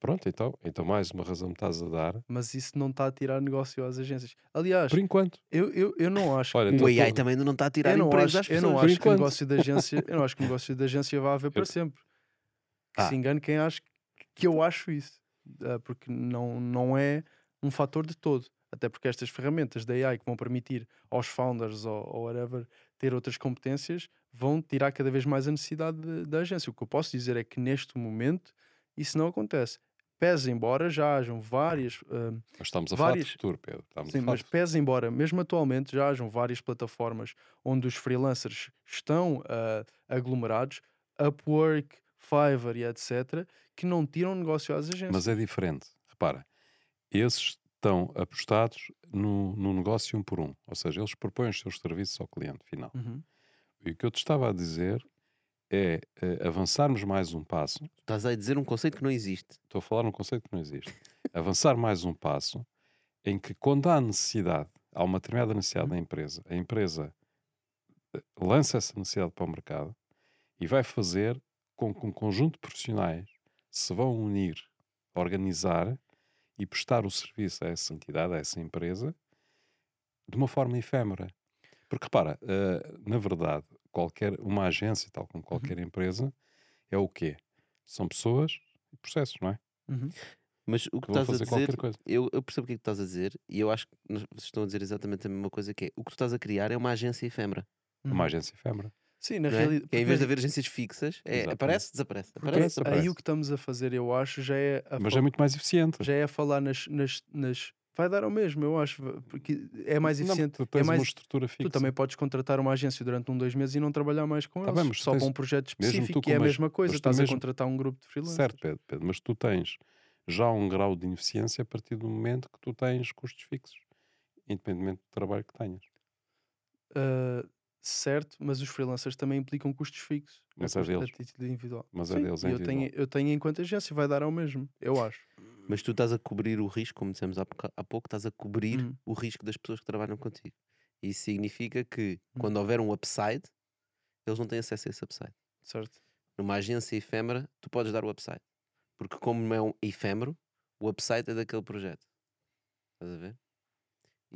Pronto, então, então mais uma razão me estás a dar. Mas isso não está a tirar negócio às agências. Aliás, Por enquanto. eu, eu, eu não acho Olha, que. tô- O AI tô- também não está a tirar eu não empresas acho, às eu não pessoas. Por acho que negócio da agência, eu não acho que o negócio da agência vá haver para Eu- sempre. Que Ah. se engane quem acha que eu acho isso. Ah, Porque não, não é um fator de todo. Até porque estas ferramentas da AI que vão permitir aos founders ou, ou whatever ter outras competências vão tirar cada vez mais a necessidade de- da agência. O que eu posso dizer é que neste momento isso não acontece. Pese embora já hajam várias ah, Mas estamos a falar várias- de futuro, Pedro. Estamos Sim, falar mas pese embora, mesmo atualmente, já hajam várias plataformas onde os freelancers estão ah, aglomerados, Upwork, Fiverr e etc., que não tiram negócio às agências. Mas é diferente. Repara, esses estão apostados no, no negócio um por um. Ou seja, eles propõem os seus serviços ao cliente final. Uhum. E o que eu te estava a dizer é eh, avançarmos mais um passo. Estás a dizer um conceito que não existe. Estou a falar num conceito que não existe. Avançar mais um passo em que, quando há necessidade, há uma determinada necessidade da empresa, a empresa eh, lança essa necessidade para o mercado e vai fazer com que um conjunto de profissionais se vão unir, organizar e prestar o serviço a essa entidade, a essa empresa, de uma forma efêmera. Porque repara, eh, na verdade, qualquer uma agência, tal como qualquer empresa, é o quê? São pessoas e processos, não é? Uhum. Mas o que estás a dizer, eu, eu percebo o que é que estás a dizer e eu acho que vocês estão a dizer exatamente a mesma coisa que é. O que tu estás a criar é uma agência efêmera. É Uhum. Uma agência efêmera. Sim, na não é? realidade. É, em vez de haver agências fixas, é, aparece, desaparece. Aparece, Aparece, aí o que estamos a fazer, eu acho, já é a Mas fal- é muito mais eficiente. já é a falar nas, nas, nas- Vai dar ao mesmo, eu acho, porque é mais Não, eficiente. tu tens é mais... uma estrutura fixa. Tu também podes contratar uma agência durante um, dois meses e não trabalhar mais com Tá eles, bem, tu só tens- para um projeto mesmo tu específico, que é a mesma coisa. tu Estás a mesmo- contratar um grupo de freelancers. Certo, Pedro, Pedro, mas tu tens já um grau de ineficiência a partir do momento que tu tens custos fixos, independentemente do trabalho que tenhas. Uh, certo, mas os freelancers também implicam custos fixos. a Mas é deles. título individual. Mas é deles é eu tenho, eu tenho enquanto agência, vai dar ao mesmo, eu acho. Mas tu estás a cobrir o risco, como dissemos há, boca- há pouco, estás a cobrir Hum. o risco das pessoas que trabalham contigo. Isso significa que Hum. quando houver um upside, eles não têm acesso a esse upside. Certo. Numa agência efêmera, tu podes dar o upside. Porque como é um efêmero, o upside é daquele projeto. Estás a ver?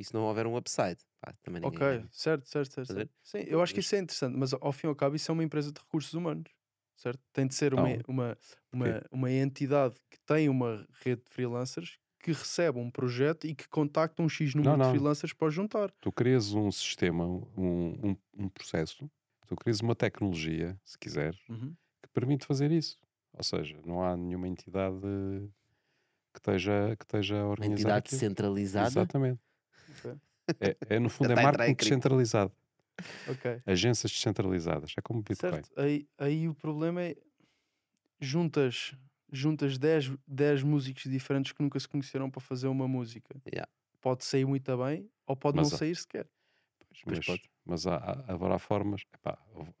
E se não houver um upside, pá, também ninguém Ok, ganha. certo, certo, certo. Certo. Sim, eu acho que isso é interessante, mas ao fim e ao cabo isso é uma empresa de recursos humanos, certo? Tem de ser uma, Então, uma, uma, uma entidade que tem uma rede de freelancers que recebe um projeto e que contacta um X número Não, de não. freelancers para juntar. Tu crias um sistema, um, um, um processo, tu crias uma tecnologia, se quiseres, Uhum. que permite fazer isso. Ou seja, não há nenhuma entidade que esteja, que esteja a Uma entidade aquilo. centralizada. Exatamente. É, é, no fundo, é em marketing descentralizado. Ok. Agências descentralizadas. É como Bitcoin. Certo, aí, aí o problema é juntas, juntas 10, 10 músicos diferentes que nunca se conheceram para fazer uma música. Yeah. Pode sair muito bem ou pode Mas não há- sair sequer. Pois, Pois mas pode. mas há, há- haverá formas. epá, houve-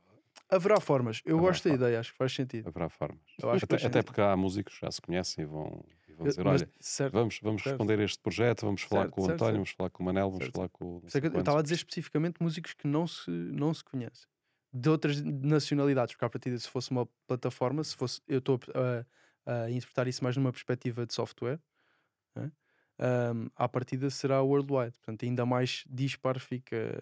Haverá formas. Eu Haverá gosto da formas. ideia, acho que faz sentido. haverá formas. Eu acho que Até, até sentido. porque há músicos que já se conhecem e vão, Eu- dizer: olha, certo. vamos, vamos certo. responder a este projeto, vamos falar Certo, com o António, vamos falar com o Manel, vamos falar com. eu estava a dizer especificamente músicos que não se, não se conhecem. de outras nacionalidades, porque à partida, se fosse uma plataforma, se fosse, eu estou a, a interpretar isso mais numa perspectiva de software, né? um, à partida será worldwide, portanto, ainda mais dispar fica.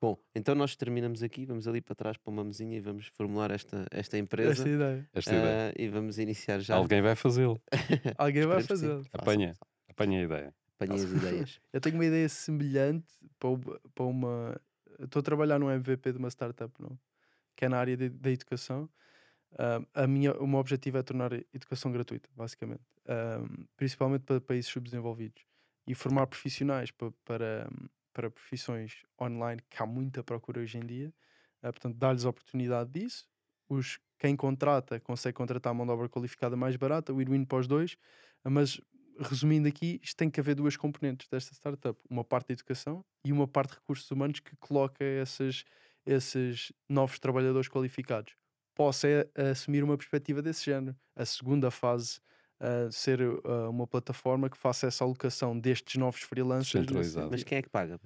Bom, então nós terminamos aqui, vamos ali para trás para uma mesinha e vamos formular esta, esta empresa Esta ideia. Esta ideia. ah, e vamos iniciar já. Alguém vai fazê-lo. Alguém vai. Façam, Apanha. Apanha a ideia. Apanhem as ideias. Eu tenho uma ideia semelhante para, para uma. Estou a trabalhar num MVP de uma startup, não? que é na área da educação. Um, a minha, o meu objetivo é tornar a educação gratuita, basicamente, Um, principalmente para países subdesenvolvidos e formar profissionais pa- para, para profissões online que há muita procura hoje em dia. Uh, portanto, dar-lhes a oportunidade disso. Os, quem contrata consegue contratar mão de obra qualificada mais barata, win-win para os dois. Uh, Mas resumindo aqui, isto tem que haver duas componentes desta startup: uma parte de educação e uma parte de recursos humanos que coloca essas, esses novos trabalhadores qualificados. Posso é assumir uma perspectiva desse género. A segunda fase uh, ser uh, uma plataforma que faça essa alocação destes novos freelancers. Descentralizado. Mas quem é que paga?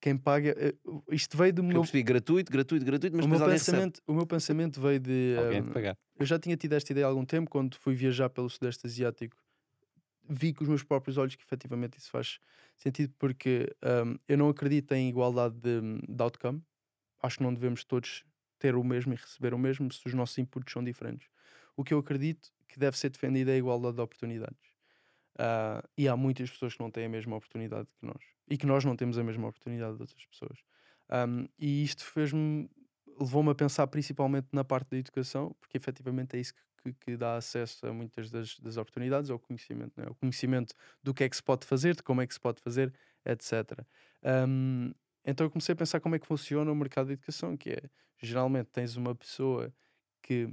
Quem paga. uh, isto veio do Porque Eu meu. percebi gratuito, gratuito, gratuito, mas O meu, pensamento, o meu pensamento veio de. Um, pagar. eu já tinha tido esta ideia há algum tempo, quando fui viajar pelo Sudeste Asiático, vi com os meus próprios olhos que efetivamente isso faz sentido, porque hum, eu não acredito em igualdade de, de outcome. Acho que não devemos todos ter o mesmo e receber o mesmo se os nossos inputs são diferentes. O que eu acredito que deve ser defendida é a igualdade de oportunidades. Ah, e há muitas pessoas que não têm a mesma oportunidade que nós e que nós não temos a mesma oportunidade de outras pessoas. Um, e isto fez-me, levou-me a pensar principalmente na parte da educação, porque efetivamente é isso que, que- que dá acesso a muitas das, das oportunidades, ao conhecimento, né? o conhecimento do que é que se pode fazer, de como é que se pode fazer, etc. Um, então eu comecei a pensar como é que funciona o mercado da educação, que é, geralmente tens uma pessoa que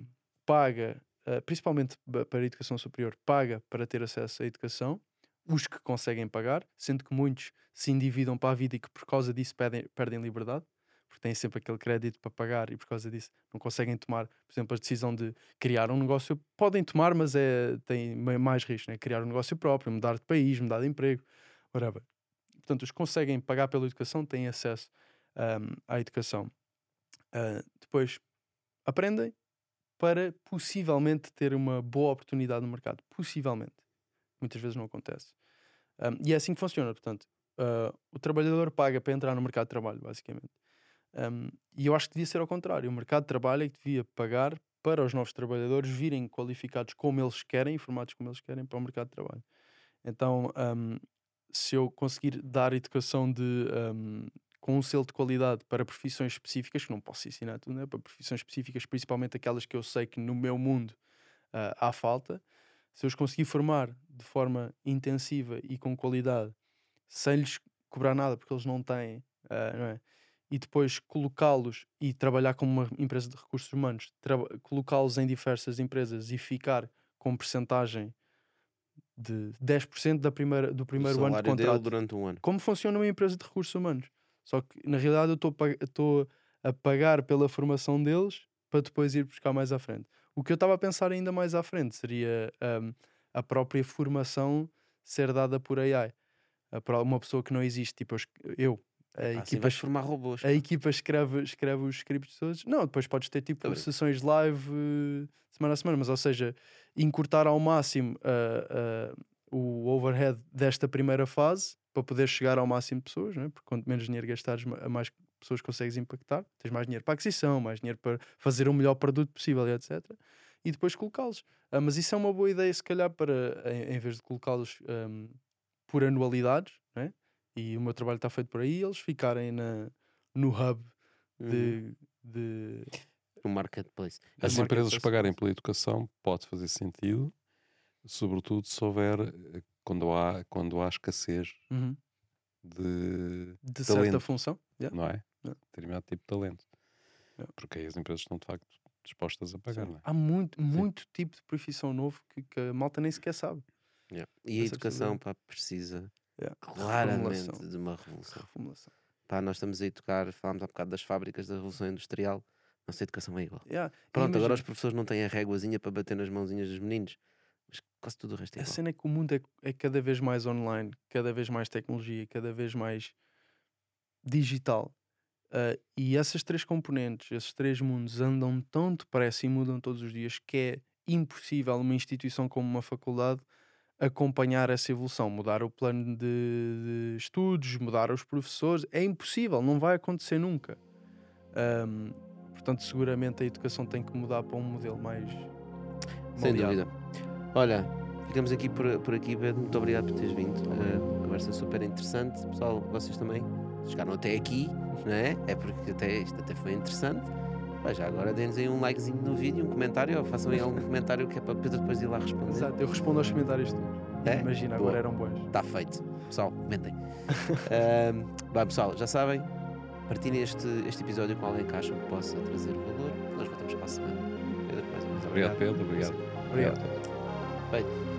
paga, uh, principalmente para a educação superior, paga para ter acesso à educação, os que conseguem pagar, sendo que muitos se endividam para a vida e que por causa disso perdem, perdem liberdade, porque têm sempre aquele crédito para pagar e por causa disso não conseguem tomar, por exemplo, a decisão de criar um negócio. Podem tomar, mas é, tem ma- mais risco, né? criar um negócio próprio, mudar de país, mudar de emprego, whatever. Portanto, os que conseguem pagar pela educação têm acesso ahm, à educação. Ah, depois aprendem para possivelmente ter uma boa oportunidade no mercado. Possivelmente. Muitas vezes não acontece. Um, e é assim que funciona, portanto. ah, o trabalhador paga para entrar no mercado de trabalho, basicamente. Um, e eu acho que devia ser ao contrário. O mercado de trabalho é que devia pagar para os novos trabalhadores virem qualificados como eles querem, informados como eles querem para o mercado de trabalho. Então, um, se eu conseguir dar educação de, um, com um selo de qualidade para profissões específicas, que não posso ensinar tudo, né? para profissões específicas, principalmente aquelas que eu sei que no meu mundo ah, há falta, se eu os conseguir formar de forma intensiva e com qualidade, sem lhes cobrar nada, porque eles não têm, ah, não é? E depois colocá-los e trabalhar como uma empresa de recursos humanos, colocá-los em diversas empresas e ficar com percentagem de 10% da primeira, do primeiro ano de contrato durante um ano. como funciona uma empresa de recursos humanos. Só que na realidade eu estou a pagar pela formação deles para depois ir buscar mais à frente. O que eu estava a pensar ainda mais à frente seria hum, a própria formação ser dada por AI. A pró- Uma pessoa que não existe, tipo eu a Ah, assim equipa, vais formar robôs. a equipa escreve, escreve os scripts todos. Não, depois podes ter tipo Tá sessões live eh, semana a semana, mas ou seja, encurtar ao máximo ah, ah, o overhead desta primeira fase para poder chegar ao máximo de pessoas, né? porque quanto menos dinheiro gastares, ma- mais pessoas consegues impactar. Tens mais dinheiro para aquisição, mais dinheiro para fazer o melhor produto possível, etc. E depois colocá-los. Ah, mas isso é uma boa ideia, se calhar, para em, em vez de colocá-los ahm, por anualidades, né? e o meu trabalho está feito por aí, eles ficarem na, no hub Uhum. de, de No marketplace. As empresas place. pagarem pela educação pode fazer sentido, sobretudo se houver, eh, quando há, quando há escassez Uhum. de, de certa Talento. função. Yeah. não é? Yeah. Determinado tipo de talento. Yeah. Porque aí as empresas estão de facto dispostas a pagar, Sim. não é? Há muito, muito tipo de profissão novo que, que a malta nem sequer sabe. Yeah. E a educação possibilidade. pá, precisa Yeah. claramente Reformulação. de uma revolução. Reformulação. Pá, nós estamos aí a tocar, falámos há bocado das fábricas da Revolução Industrial. Nossa educação é igual. Yeah. Pronto, agora os imagina, professores não têm a réguazinha para bater nas mãozinhas dos meninos, quase tudo o resto é A igual. cena é que o mundo é, é cada vez mais online, cada vez mais tecnologia, cada vez mais digital. Uh, e essas três componentes, esses três mundos andam tão depressa e mudam todos os dias que é impossível uma instituição como uma faculdade acompanhar essa evolução, mudar o plano de, de estudos, mudar os professores. É impossível, não vai acontecer nunca. Um, portanto, seguramente a educação tem que mudar para um modelo mais. Sem dúvida. Olha, ficamos aqui por, por aqui, Pedro. Muito obrigado por teres vindo. Uh, conversa super interessante. Pessoal, vocês também chegaram até aqui, não é? É porque até, isto até foi interessante. Mas já agora deem-nos aí um likezinho no vídeo, um comentário, ou façam aí algum comentário que é para Pedro depois ir lá responder. Exato, eu respondo aos comentários todos. É? Imagina, Boa. agora eram bons. Está feito. Pessoal, comentem. Bem, pessoal, já sabem, partilhem este, este episódio com alguém que acham que possa trazer valor. Nós voltamos para a semana. Pedro, mais uma vez, Obrigado, Pedro. Obrigado. Obrigado. Feito. Agora